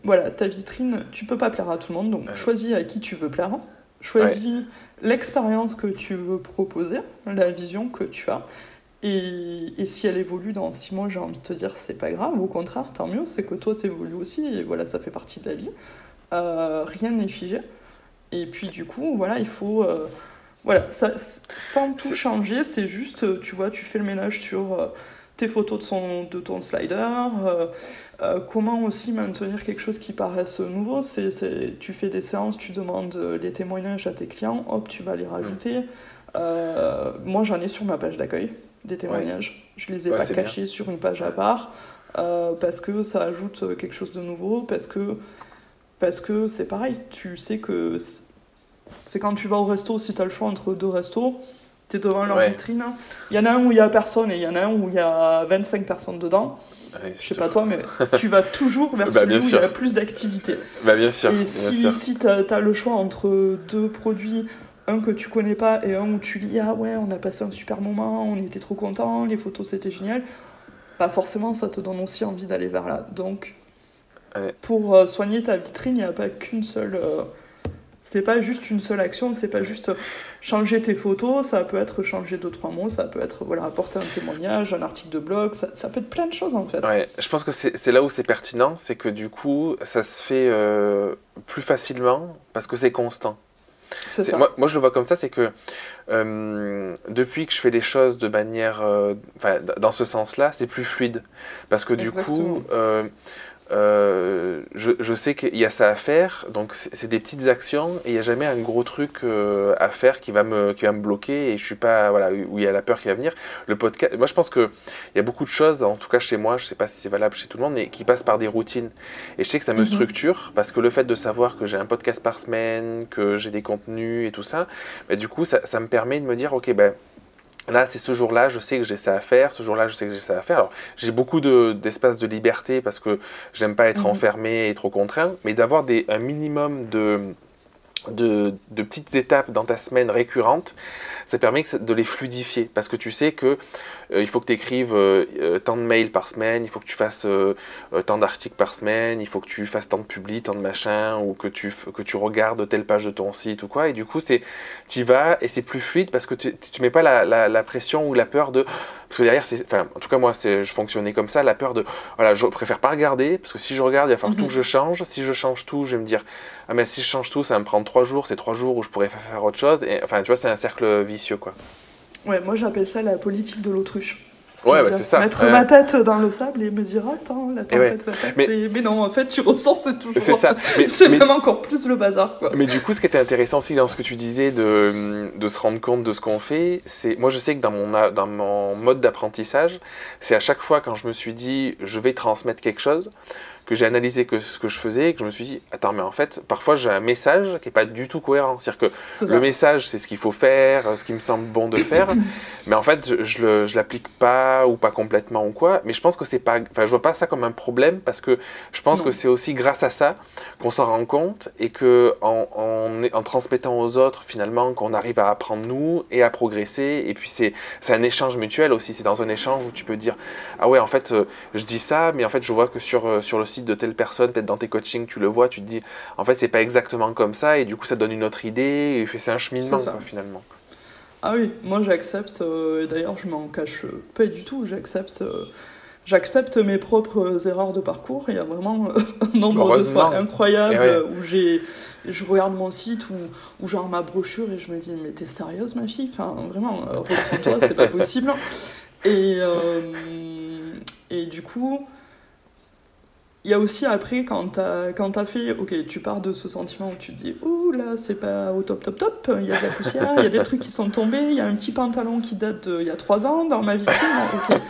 voilà, ta vitrine, tu peux pas plaire à tout le monde, donc choisis à qui tu veux plaire. Choisis l'expérience que tu veux proposer, la vision que tu as. Et, et, si elle évolue dans six mois, j'ai envie de te dire, c'est pas grave. Au contraire, tant mieux, c'est que toi, t'évolues aussi. Et voilà, ça fait partie de la vie. Euh, rien n'est figé. Et puis, du coup, voilà, il faut. Euh, voilà, ça, sans tout changer, c'est juste, tu vois, tu fais le ménage sur tes photos de, son, de ton slider. comment aussi maintenir quelque chose qui paraisse nouveau c'est, Tu fais des séances, tu demandes les témoignages à tes clients, hop, tu vas les rajouter. moi, j'en ai sur ma page d'accueil des témoignages. Je les ai pas cachés sur une page à part euh, parce que ça ajoute quelque chose de nouveau, parce que parce que c'est pareil, tu sais que c'est quand tu vas au resto, si tu as le choix entre deux restos, tu es devant leur vitrine. Il y en a un où il y a personne et il y en a un où il y a 25 personnes dedans. je sais pas toi, mais tu vas toujours vers bah, celui où il y a plus d'activité.
Bah, bien sûr.
Et si, si tu as, le choix entre deux produits un que tu connais pas et un où tu lis ah ouais on a passé un super moment on était trop content les photos c'était génial pas forcément ça te donne aussi envie d'aller vers là donc pour euh, soigner ta vitrine il n'y a pas qu'une seule euh, c'est pas juste une seule action c'est pas juste changer tes photos ça peut être changer deux trois mots ça peut être voilà apporter un témoignage un article de blog ça, ça peut être plein de choses en fait.
Ouais, je pense que c'est là où c'est pertinent c'est que du coup ça se fait euh, plus facilement parce que c'est constant. Moi, moi, je le vois comme ça, c'est que euh, depuis que je fais les choses de manière, euh, dans ce sens-là, c'est plus fluide, parce que du coup, euh, euh, je, je, sais qu'il y a ça à faire, donc c'est des petites actions et il n'y a jamais un gros truc euh, à faire qui va, me, qui va me bloquer et je suis pas, voilà, où il y a la peur qui va venir. Le podcast, moi je pense qu'il y a beaucoup de choses, en tout cas chez moi, je sais pas si c'est valable chez tout le monde, mais qui passent par des routines. Et je sais que ça me mhm. structure parce que le fait de savoir que j'ai un podcast par semaine, que j'ai des contenus et tout ça, bah, du coup ça, ça, me permet de me dire, ok, ben. Là, c'est ce jour-là, je sais que j'ai ça à faire. Ce jour-là, je sais que j'ai ça à faire. Alors, j'ai beaucoup d'espace de, liberté parce que j'aime pas être mhm. enfermé et trop contraint, mais d'avoir un minimum de, de, de, petites étapes dans ta semaine récurrente, ça permet de les fluidifier parce que tu sais que il faut que tu écrives euh, euh, tant de mails par semaine, il faut que tu fasses tant d'articles par semaine, il faut que tu fasses tant de publis, tant de machins, ou que tu, que tu regardes telle page de ton site ou quoi. Et du coup, tu y vas et c'est plus fluide parce que tu ne mets pas la, la, pression ou la peur de. Parce que derrière, enfin, en tout cas, moi, je fonctionnais comme ça, la peur de. Voilà, je préfère pas regarder parce que si je regarde, il va falloir tout mhm. que je change. Si je change tout, je vais me dire, ah, mais si je change tout, ça va me prendre trois jours, c'est trois jours où je pourrais faire autre chose. Et enfin, tu vois, c'est un cercle vicieux, quoi.
Ouais, moi j'appelle ça la politique de l'autruche.
Ouais, bah, c'est ça.
Mettre ma tête dans le sable et me dire attends, la tempête va passer. Mais... non, en fait, tu ressors, c'est toujours.
C'est ça.
c'est même encore plus le bazar. Quoi.
Mais du coup, ce qui était intéressant aussi dans ce que tu disais de, de se rendre compte de ce qu'on fait, c'est. Moi, je sais que dans mon, dans mon mode d'apprentissage, c'est à chaque fois quand je me suis dit je vais transmettre quelque chose, que j'ai analysé que ce que je faisais et que je me suis dit, attends, mais en fait, parfois j'ai un message qui n'est pas du tout cohérent. C'est-à-dire que le message, c'est ce qu'il faut faire, ce qui me semble bon de faire, mais en fait, je ne l'applique pas ou pas complètement ou quoi. Mais je pense que c'est pas. Enfin, je vois pas ça comme un problème parce que je pense que c'est aussi grâce à ça qu'on s'en rend compte et que en, en, transmettant aux autres, finalement, qu'on arrive à apprendre nous et à progresser. Et puis, c'est un échange mutuel aussi. C'est dans un échange où tu peux dire, ah ouais, en fait, euh, je dis ça, mais en fait, je vois que sur, euh, sur le de telle personne, peut-être dans tes coachings, tu le vois, tu te dis, en fait, c'est pas exactement comme ça, et du coup, ça donne une autre idée, et c'est un cheminement, finalement.
Ah oui, moi j'accepte, euh, et d'ailleurs, je m'en cache pas du tout, j'accepte. Euh, j'accepte mes propres erreurs de parcours. Il y a vraiment un nombre de fois incroyable eh où j'ai, je regarde mon site ou, genre ma brochure et je me dis mais t'es sérieuse ma fille? Enfin vraiment, euh, reprends-toi, c'est pas possible. Et, et du coup, il y a aussi après, quand tu as, fait, ok, tu pars de ce sentiment où tu dis, ouh là, c'est pas au top, top, top, il y a de la poussière, il y a des trucs qui sont tombés, il y a un petit pantalon qui date d'il y a trois ans dans ma vitrine, ok.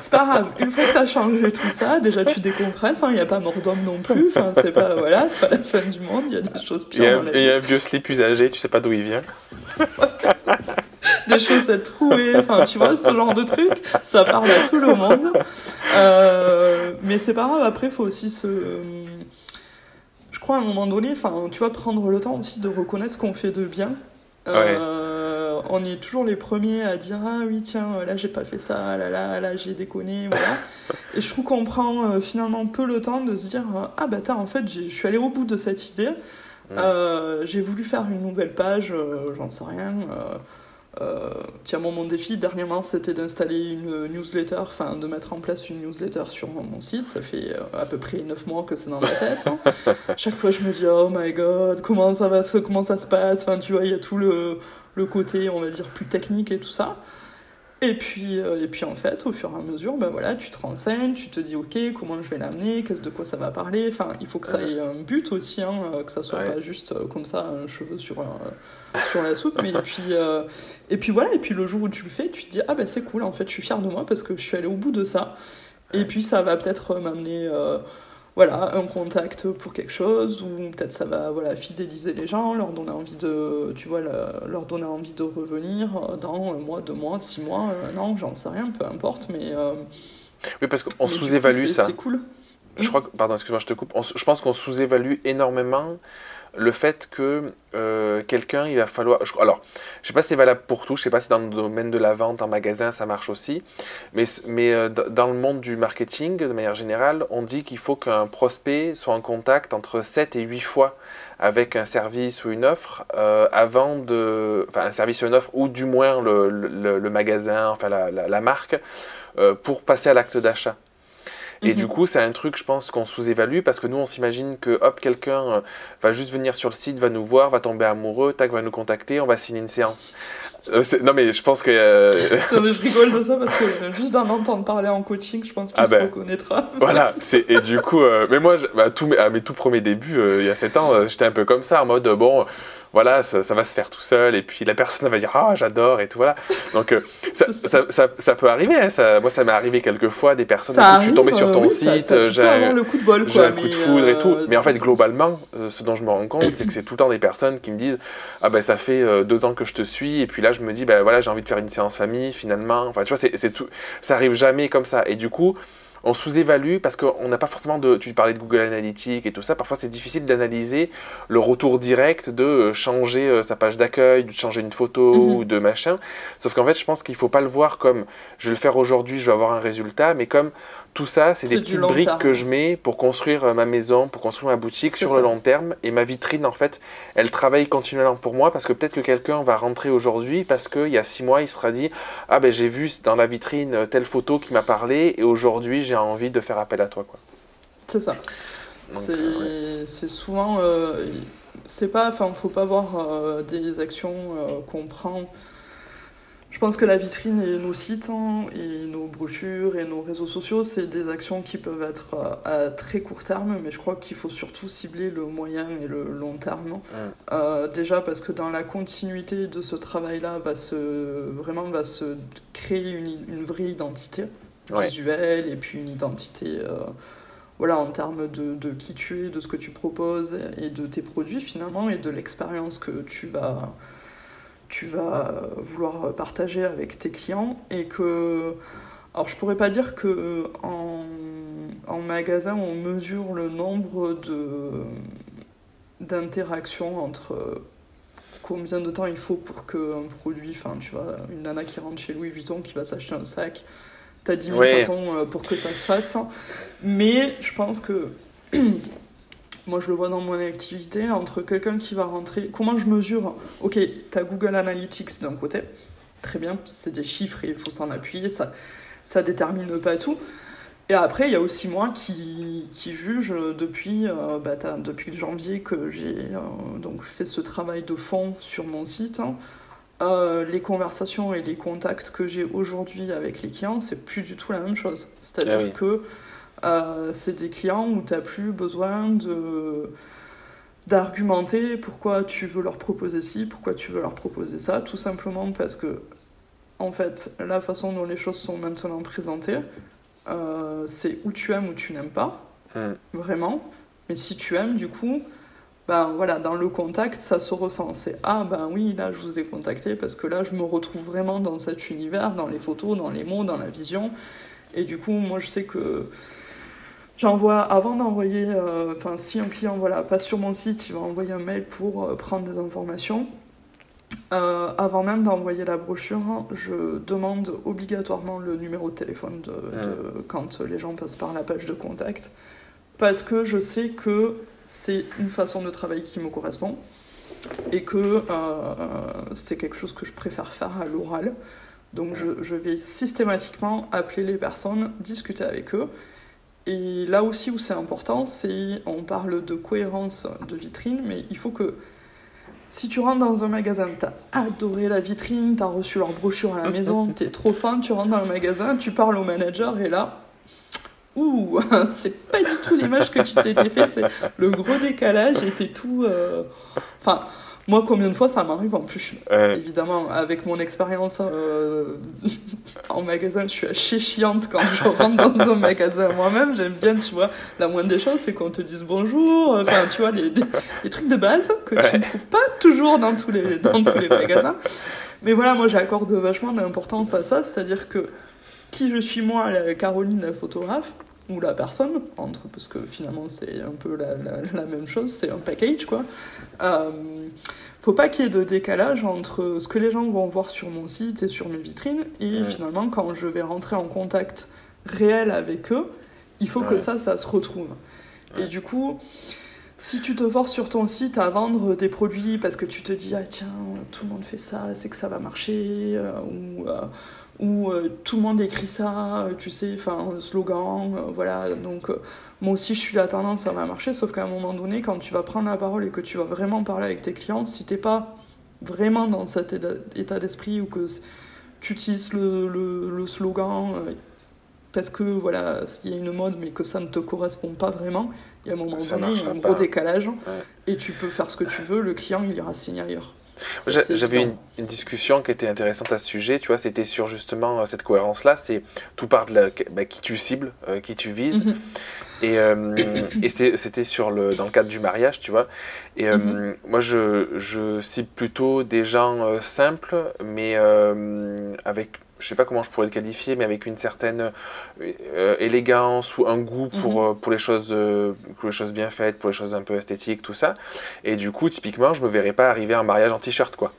C'est pas grave, une fois que tu as changé tout ça, déjà tu décompresses, hein, il n'y a pas mort d'homme non plus, enfin, c'est pas, voilà, c'est pas la fin du monde, il y a des choses pires.
Il y a un vieux slip usagé, tu sais pas d'où il vient.
des chaussettes trouées, enfin tu vois, ce genre de truc, ça parle à tout le monde. Euh, mais c'est pas grave, après il faut aussi se... Je crois à un moment donné, enfin tu vas prendre le temps aussi de reconnaître ce qu'on fait de bien. Euh, on est toujours les premiers à dire ah oui tiens là j'ai pas fait ça là là là j'ai déconné voilà. Et je trouve qu'on prend euh, finalement peu le temps de se dire ah bah en fait je suis allé au bout de cette idée. J'ai voulu faire une nouvelle page j'en sais rien euh, tiens, mon défi dernièrement, c'était d'installer une newsletter, enfin de mettre en place une newsletter sur mon site. Ça fait euh, à peu près 9 mois que c'est dans ma tête. Hein. Chaque fois, je me dis, oh my god, comment ça, va se, comment ça se passe? Enfin, tu vois, il y a tout le, le côté, on va dire, plus technique et tout ça. Et puis, euh, et puis en fait, au fur et à mesure, ben voilà, tu te renseignes, tu te dis ok, comment je vais l'amener, de quoi ça va parler. Enfin, il faut que ça ait un but aussi, hein, que ça soit pas juste comme ça un cheveu sur un, sur la soupe. Mais, et, puis, euh, et puis voilà, et puis le jour où tu le fais, tu te dis Ah ben c'est cool, en fait, je suis fière de moi parce que je suis allée au bout de ça. Et puis ça va peut-être m'amener euh, voilà, un contact pour quelque chose, ou peut-être ça va voilà, fidéliser les gens, leur donner envie de, tu vois, leur donner envie de revenir dans un mois, deux mois, six mois, un an, j'en sais rien, peu importe, mais. Euh,
oui, parce qu'on sous-évalue ça.
C'est cool.
Je crois que, pardon, excuse-moi, je te coupe. je pense qu'on sous-évalue énormément le fait que euh, quelqu'un, il va falloir. alors, je sais pas si c'est valable pour tout, je sais pas si dans le domaine de la vente en magasin ça marche aussi, mais, mais euh, dans le monde du marketing, de manière générale, on dit qu'il faut qu'un prospect soit en contact entre 7 et 8 fois avec un service ou une offre euh, avant de. Enfin, un service ou une offre, ou du moins le, magasin, enfin la marque, pour passer à l'acte d'achat. Et du mhm. coup, c'est un truc, je pense, qu'on sous-évalue parce que nous, on s'imagine que, hop, quelqu'un euh, va juste venir sur le site, va nous voir, va tomber amoureux, tac, va nous contacter, on va signer une séance. Euh, non mais je pense que. Euh,
non mais je rigole de ça parce que juste d'en entendre parler en coaching, je pense qu'il ah se ben, reconnaîtra.
Voilà, et du coup, mais moi, bah, tout, à mes tout premiers débuts, il y a 7 ans, j'étais un peu comme ça, en mode bon, voilà, ça, va se faire tout seul, et puis la personne va dire ah j'adore et tout voilà. Donc euh, ça, ça, ça, peut arriver. Hein, ça, moi ça m'est arrivé quelques fois des personnes.
Arrive,
je suis tombé sur ton site,
j'ai un coup de bol,
un coup de foudre et tout. Euh, mais en fait globalement, euh, ce dont je me rends compte, c'est que c'est tout le temps des personnes qui me disent ah ben ça fait deux ans que je te suis, et puis là je me dis ben voilà j'ai envie de faire une séance famille finalement. Enfin tu vois c'est tout, ça arrive jamais comme ça. Et du coup on sous-évalue parce qu'on n'a pas forcément de. Tu parlais de Google Analytics et tout ça. Parfois, c'est difficile d'analyser le retour direct de euh, changer euh, sa page d'accueil, de changer une photo mhm. ou de machin. Sauf qu'en fait, je pense qu'il ne faut pas le voir comme je vais le faire aujourd'hui, je vais avoir un résultat, mais comme tout ça, c'est des petites briques que je mets pour construire euh, ma maison, pour construire ma boutique sur le long terme. Et ma vitrine, en fait, elle travaille continuellement pour moi parce que peut-être que quelqu'un va rentrer aujourd'hui parce qu'il y a six mois, il sera dit Ah ben j'ai vu dans la vitrine euh, telle photo qui m'a parlé et aujourd'hui j'ai envie de faire appel à toi.
C'est ça. Euh, c'est souvent. c'est pas. Enfin, faut pas voir des actions qu'on prend je pense que la vitrine et nos sites hein, et nos brochures et nos réseaux sociaux, c'est des actions qui peuvent être euh, à très court terme, mais je crois qu'il faut surtout cibler le moyen et le long terme. Euh, déjà parce que dans la continuité de ce travail-là, va se, vraiment va se créer une, vraie identité visuelle et puis une identité euh, voilà, en termes de, de, qui tu es, de ce que tu proposes et de tes produits finalement et de l'expérience que tu vas tu vas vouloir partager avec tes clients et que alors je pourrais pas dire que en, en magasin on mesure le nombre de d'interactions entre combien de temps il faut pour qu'un produit, enfin tu vois, une nana qui rentre chez Louis Vuitton qui va s'acheter un sac, t'as 10 000 façons euh, pour que ça se fasse. Mais je pense que moi je le vois dans mon activité, entre quelqu'un qui va rentrer, comment je mesure Ok, tu as Google Analytics d'un côté, très bien, c'est des chiffres et il faut s'en appuyer, ça, ça détermine pas tout. Et après, il y a aussi moi qui, qui juge depuis, euh, bah, depuis janvier que j'ai euh, donc fait ce travail de fond sur mon site. Hein. Euh, les conversations et les contacts que j'ai aujourd'hui avec les clients, c'est plus du tout la même chose. C'est-à-dire ah que c'est des clients où tu n'as plus besoin de d'argumenter pourquoi tu veux leur proposer ci, pourquoi tu veux leur proposer ça, tout simplement parce que, en fait, la façon dont les choses sont maintenant présentées, euh, c'est où tu aimes ou tu n'aimes pas, hmm. vraiment. Mais si tu aimes, du coup, ben voilà, dans le contact, ça se ressent. C'est ah ben oui, là je vous ai contacté parce que là je me retrouve vraiment dans cet univers, dans les photos, dans les mots, dans la vision. Et du coup, moi je sais que J'envoie, avant d'envoyer, euh, enfin si un client voilà, passe sur mon site, il va envoyer un mail pour euh, prendre des informations. Euh, avant même d'envoyer la brochure, je demande obligatoirement le numéro de téléphone de, quand les gens passent par la page de contact. Parce que je sais que c'est une façon de travailler qui me correspond. et que c'est quelque chose que je préfère faire à l'oral. Donc je, je, vais systématiquement appeler les personnes, discuter avec eux. Et là aussi où c'est important, c'est on parle de cohérence de vitrine, mais il faut que si tu rentres dans un magasin, t'as adoré la vitrine, t'as reçu leur brochure à la maison, t'es trop fan, tu rentres dans le magasin, tu parles au manager et là, ouh, c'est pas du tout l'image que tu t'étais faite, le gros décalage était tout... Euh, enfin, moi, combien de fois ça m'arrive en plus Évidemment, avec mon expérience euh, en magasin, je suis assez chiante quand je rentre dans un magasin moi-même. J'aime bien, tu vois, la moindre des choses, c'est qu'on te dise bonjour. Enfin, tu vois, les, les trucs de base que tu ne trouves pas toujours dans tous les, dans tous les magasins. Mais voilà, moi, j'accorde vachement d'importance à ça. C'est-à-dire que qui je suis moi, Caroline, la photographe, ou la personne, entre, parce que finalement c'est un peu la, la, même chose, c'est un package quoi. Euh, faut pas qu'il y ait de décalage entre ce que les gens vont voir sur mon site et sur mes vitrines, et finalement quand je vais rentrer en contact réel avec eux, il faut que ça, ça se retrouve. Et du coup, si tu te forces sur ton site à vendre des produits parce que tu te dis, ah tiens, tout le monde fait ça, c'est que ça va marcher, euh, ou... Euh, où euh, tout le monde écrit ça, euh, tu sais, enfin, slogan, euh, voilà. Donc, moi aussi, je suis la tendance, ça va marcher, sauf qu'à un moment donné, quand tu vas prendre la parole et que tu vas vraiment parler avec tes clients, si t'es pas vraiment dans cet état d'esprit ou que tu utilises le, le, slogan parce que voilà, il y a une mode mais que ça ne te correspond pas vraiment, il y a un moment donné, il y a un gros décalage et tu peux faire ce que tu veux, le client il ira signer ailleurs.
J'avais une, une, discussion qui était intéressante à ce sujet, tu vois, c'était sur justement euh, cette cohérence-là, c'est tout part de la, bah, qui tu cibles, euh, qui tu vises, mhm. et, euh, et c'était sur le, dans le cadre du mariage, tu vois, et mhm. moi je, je, cible plutôt des gens simples, mais avec je sais pas comment je pourrais le qualifier, mais avec une certaine euh, élégance ou un goût pour, mhm. euh, pour, les choses, euh, pour les choses bien faites, pour les choses un peu esthétiques, tout ça. Et du coup, typiquement, je me verrais pas arriver à un mariage en t-shirt, quoi.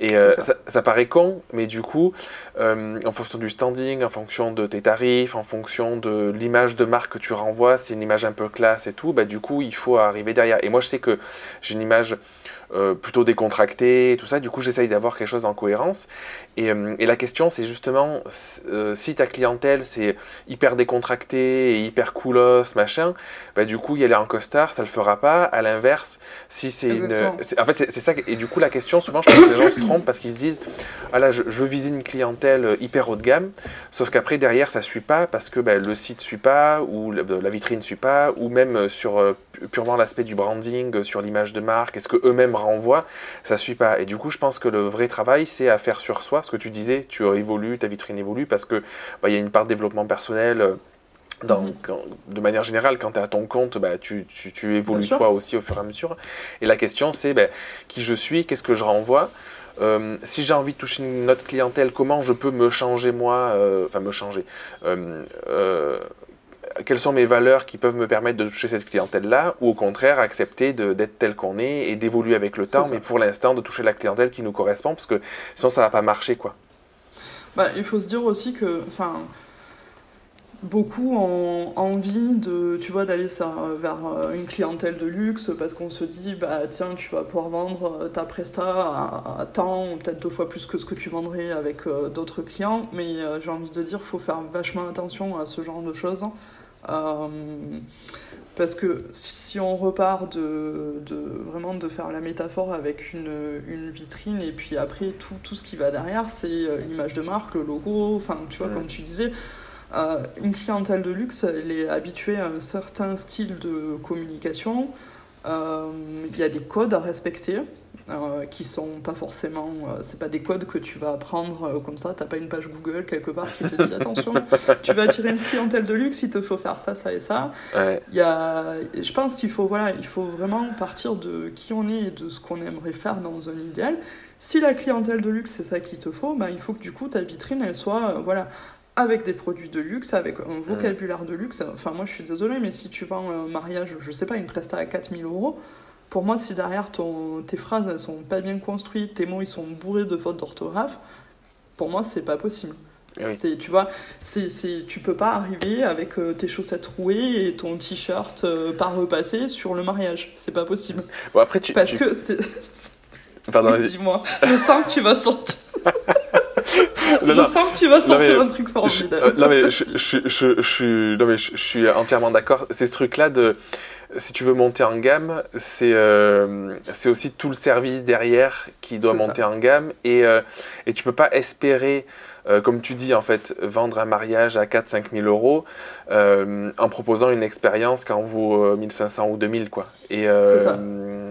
Et ça. Ça, paraît con, mais du coup, en fonction du standing, en fonction de tes tarifs, en fonction de l'image de marque que tu renvoies, c'est une image un peu classe et tout, bah, du coup, il faut arriver derrière. Et moi, je sais que j'ai une image euh, plutôt décontracté, tout ça. Du coup, j'essaye d'avoir quelque chose en cohérence. Et, euh, et la question, c'est justement euh, si ta clientèle c'est hyper décontracté et hyper coolos, machin, bah, du coup, y aller en costard, ça le fera pas. À l'inverse, si c'est une. En fait, c'est ça. Et du coup, la question, souvent, je pense que les gens se trompent parce qu'ils se disent ah là, je, veux viser une clientèle hyper haut de gamme, sauf qu'après, derrière, ça suit pas parce que bah, le site suit pas, ou la, vitrine suit pas, ou même sur purement l'aspect du branding, sur l'image de marque, est-ce que eux-mêmes renvoie, ça suit pas. Et du coup, je pense que le vrai travail, c'est à faire sur soi. Ce que tu disais, tu évolues, ta vitrine évolue, parce que bah, il y a une part de développement personnel. Euh, dans, mhm. de manière générale, quand tu es à ton compte, bah, tu, tu, évolues toi aussi au fur et à mesure. Et la question, c'est bah, qui je suis, qu'est-ce que je renvoie euh, si j'ai envie de toucher une autre clientèle, comment je peux me changer moi, euh, enfin me changer, quelles sont mes valeurs qui peuvent me permettre de toucher cette clientèle-là, ou au contraire accepter d'être tel qu'on est et d'évoluer avec le temps, mais pour l'instant de toucher la clientèle qui nous correspond, parce que sinon ça va pas marcher quoi.
Bah, il faut se dire aussi que, enfin, beaucoup ont envie de, tu vois, d'aller vers euh, une clientèle de luxe parce qu'on se dit, bah tiens, tu vas pouvoir vendre euh, ta presta à, temps, peut-être deux fois plus que ce que tu vendrais avec euh, d'autres clients. Mais j'ai envie de dire, faut faire vachement attention à ce genre de choses. Euh, parce que si on repart de, de, vraiment de faire la métaphore avec une, une, vitrine et puis après tout, tout ce qui va derrière, c'est euh, l'image de marque, le logo, enfin tu vois, comme tu disais, euh, une clientèle de luxe, elle est habituée à un certain style de communication. Il y a des codes à respecter. Euh, qui sont pas forcément. Euh, c'est pas des codes que tu vas apprendre euh, comme ça. T'as pas une page Google quelque part qui te dit attention, tu vas attirer une clientèle de luxe, il te faut faire ça, ça et ça. Il y a, je pense qu'il faut, voilà, il faut vraiment partir de qui on est et de ce qu'on aimerait faire dans un idéal. Si la clientèle de luxe c'est ça qu'il te faut, ben, il faut que du coup ta vitrine elle soit voilà avec des produits de luxe, avec un vocabulaire de luxe. Enfin, moi je suis désolée, mais si tu vends un mariage, je sais pas, une presta à 4000 euros, pour moi, si derrière ton, tes phrases elles sont pas bien construites, tes mots ils sont bourrés de fautes d'orthographe, pour moi c'est pas possible. C'est, tu vois, c'est, c'est, tu peux pas arriver avec tes chaussettes rouées et ton t-shirt pas repassé sur le mariage. C'est pas possible.
Bon, après, tu,
Parce que c'est. Pardon, dis-moi. Je sens que tu vas sortir. je sens que tu vas sortir un truc formidable.
non, mais je, je, je, non, mais je, suis entièrement d'accord. C'est ce truc-là de. Si tu veux monter en gamme, c'est euh, c'est aussi tout le service derrière qui doit monter en gamme. Et, euh, et tu peux pas espérer, euh, comme tu dis, en fait, vendre un mariage à 4-5 000 euros en proposant une expérience qui en vaut 1500 ou 2000. Quoi. Et, ça.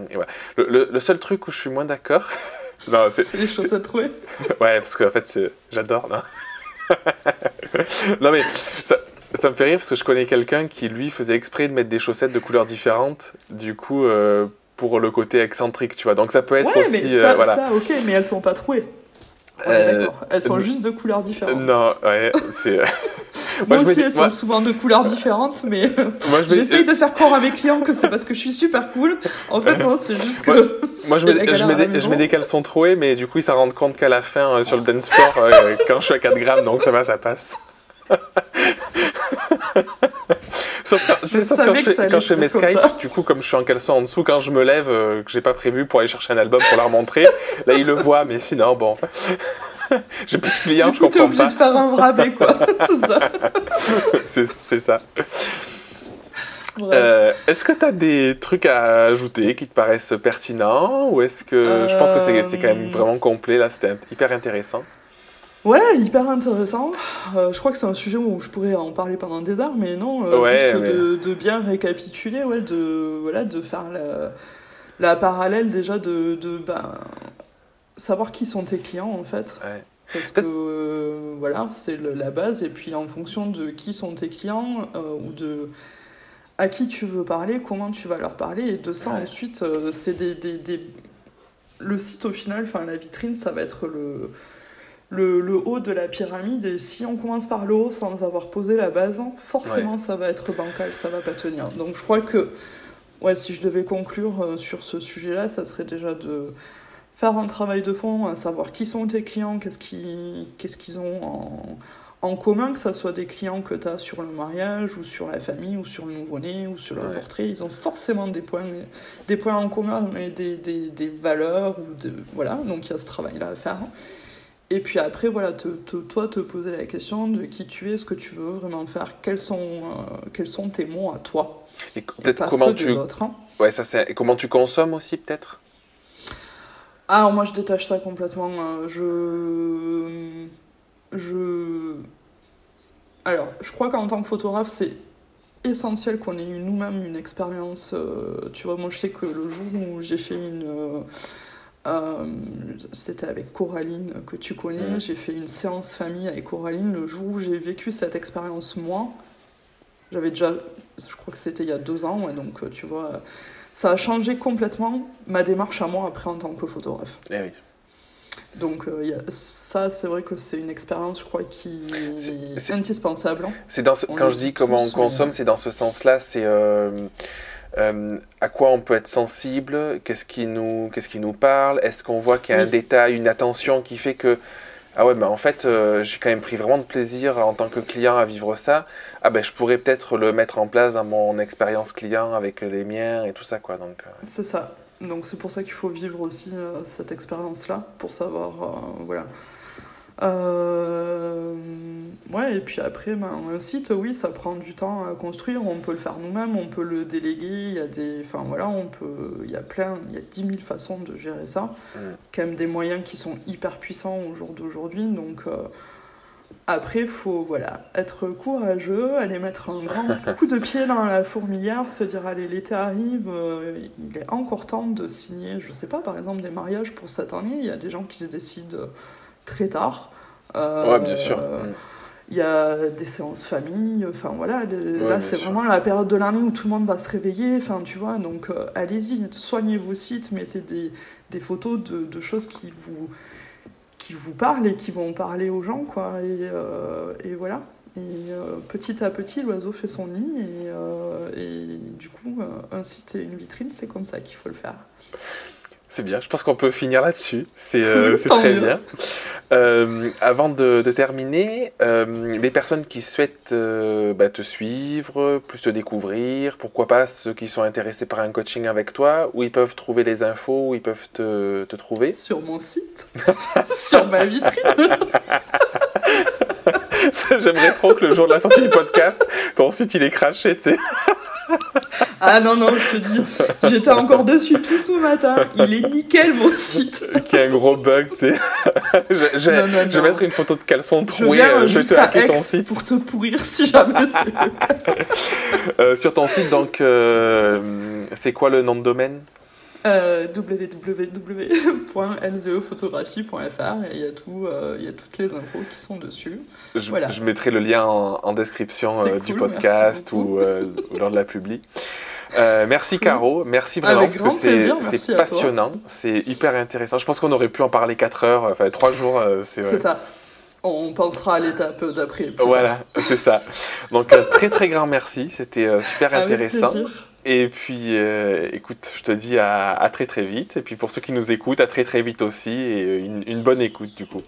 et voilà. le, le, seul truc où je suis moins d'accord.
c'est les chaussettes trouver.
ouais, parce qu'en fait, j'adore. Non, non mais ça, ça, me fait rire parce que je connais quelqu'un qui, lui, faisait exprès de mettre des chaussettes de couleurs différentes, du coup, euh, pour le côté excentrique, tu vois. Donc ça peut être
ouais,
aussi.
Mais ça, euh, voilà. ça, ok, mais elles sont pas trouées. Euh, d'accord. Elles sont juste de couleurs différentes.
Non, ouais, c'est.
moi, aussi, elles sont souvent de couleurs différentes, mais j'essaye de faire croire à mes clients que c'est parce que je suis super cool. En fait, non, c'est juste que.
Moi, je, mets, je, mets des, je mets des caleçons troués, mais du coup, ils s'en rendent compte qu'à la fin, euh, sur le dance floor, euh, quand je suis à 4 grammes, donc ça va, ça passe. sauf quand, je, quand, je, quand je fais mes Skype, du coup, comme je suis en caleçon en dessous, quand je me lève, euh, que j'ai pas prévu pour aller chercher un album pour leur montrer, là, ils le voient, mais sinon, bon. J'ai plus de clients, je comprends pas.
obligé de faire un rabais, quoi. c'est ça.
c'est ça. Euh, est-ce que tu as des trucs à ajouter qui te paraissent pertinents ou est-ce que je pense que c'est quand même euh, vraiment complet là, c'était hyper intéressant.
Ouais, hyper intéressant. Euh, je crois que c'est un sujet où je pourrais en parler pendant des heures, mais non, juste De, bien récapituler, ouais, de voilà, de faire la, la parallèle déjà de, de ben, savoir qui sont tes clients en fait. Parce que euh, voilà, c'est la base. Et puis en fonction de qui sont tes clients euh, ou de à qui tu veux parler, comment tu vas leur parler. Et de ça ensuite, euh, c'est des, des, des, le site au final, enfin la vitrine, ça va être le, le, le, haut de la pyramide. Et si on commence par le haut sans avoir posé la base, forcément ça va être bancal, ça va pas tenir. Donc je crois que ouais, si je devais conclure sur ce sujet-là, ça serait déjà de faire un travail de fond, à savoir qui sont tes clients, qu'est-ce qu'ils qu'est-ce qu'ils ont en, en, commun, que ce soit des clients que tu as sur le mariage, ou sur la famille, ou sur le nouveau-né, ou sur le portrait. Ils ont forcément des points, des points en commun, mais des, des, des valeurs. Ou de, voilà, donc il y a ce travail-là à faire. Et puis après, voilà, te, toi, te poser la question de qui tu es, ce que tu veux vraiment faire, quels sont, euh, quels sont tes mots à toi.
Et peut-être comment tu. Autres, hein. Ouais, ça c'est. Et comment tu consommes aussi, peut-être?
Ah, moi je détache ça complètement. Euh, je. Je. Alors, je crois qu'en tant que photographe, c'est essentiel qu'on ait eu nous-mêmes une expérience. Euh, tu vois, moi je sais que le jour où j'ai fait une. Euh, c'était avec Coraline que tu connais. J'ai fait une séance famille avec Coraline. Le jour où j'ai vécu cette expérience, moi, j'avais déjà, je crois que c'était il y a deux ans, ouais, donc tu vois, ça a changé complètement ma démarche à moi après en tant que photographe.
Eh oui.
Donc euh, ça, c'est vrai que c'est une expérience, je crois, qui est, indispensable.
C'est dans quand je dis comment on consomme, c'est dans ce sens-là. C'est euh, euh, à quoi on peut être sensible, qu'est-ce qui nous, qu'est-ce qui nous parle, est-ce qu'on voit qu'il y a un détail, une attention qui fait que ah ouais, bah en fait, euh, j'ai quand même pris vraiment de plaisir en tant que client à vivre ça. Ah ben, je pourrais peut-être le mettre en place dans mon expérience client avec les miens et tout ça, quoi. Donc. Euh.
C'est ça. Donc c'est pour ça qu'il faut vivre aussi euh, cette expérience-là pour savoir, voilà, euh, ouais, et puis après, ben, un site, oui, ça prend du temps à construire. On peut le faire nous-mêmes, on peut le déléguer. Il y a des, enfin voilà, on peut, il y a plein, il y a 10 000 façons de gérer ça. Quand même des moyens qui sont hyper puissants au jour d'aujourd'hui. Donc euh, après, faut voilà, être courageux, aller mettre un grand coup de pied dans la fourmilière, se dire allez, l'été arrive, euh, il est encore temps de signer, je sais pas, par exemple des mariages pour cette année. Il y a des gens qui se décident très tard.
Euh, ouais, bien sûr.
Il y a des séances famille, enfin voilà, là c'est vraiment la période de l'année où tout le monde va se réveiller, enfin tu vois, donc euh, allez-y, soignez vos sites, mettez des, des photos de, de, choses qui vous, qui vous parlent et qui vont parler aux gens, quoi, et, euh, et voilà. Et petit à petit, l'oiseau fait son nid, et, et du coup, un site et une vitrine, c'est comme ça qu'il faut le faire.
C'est bien. Je pense qu'on peut finir là-dessus. C'est très bien. avant de, terminer, les personnes qui souhaitent bah, te suivre, plus te découvrir, pourquoi pas ceux qui sont intéressés par un coaching avec toi, où ils peuvent trouver les infos, où ils peuvent te, te trouver
Sur mon site, sur ma vitrine.
J'aimerais trop que le jour de la sortie du podcast, ton site il est craché, tu sais.
Ah non, non, je te dis, j'étais encore dessus tout ce matin. Il est nickel, mon site.
Qui a un gros bug, tu sais. je, vais mettre une photo de caleçon troué.
Euh, je vais te hacker ton site. Pour te pourrir si jamais c'est le cas.
Euh, sur ton site, donc, euh, c'est quoi le nom de domaine?
Euh, www.lzeophotographie.fr et il y, a tout, euh, y a toutes les infos qui sont dessus.
Je, voilà. je mettrai le lien en, description euh, du podcast ou, lors de la publi. merci Caro, merci vraiment parce que c'est passionnant, c'est hyper intéressant. Je pense qu'on aurait pu en parler 4 heures, enfin 3 jours.
c'est ça. On pensera à l'étape d'après.
Voilà, c'est ça. Donc un très très grand merci, c'était super intéressant. Et puis, euh, écoute, je te dis à, très très vite. Et puis pour ceux qui nous écoutent, à très très vite aussi. Et euh, une, bonne écoute du coup.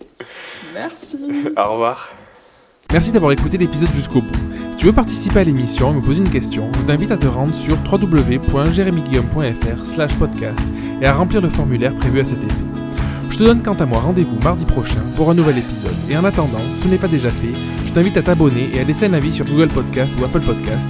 Merci.
Au revoir.
Merci d'avoir écouté l'épisode jusqu'au bout. Si tu veux participer à l'émission et me poser une question, je t'invite à te rendre sur www.jeremyguillaume.fr slash podcast et à remplir le formulaire prévu à cet effet. Je te donne quant à moi rendez-vous mardi prochain pour un nouvel épisode. Et en attendant, si ce n'est pas déjà fait, je t'invite à t'abonner et à laisser un avis sur Google Podcast ou Apple Podcast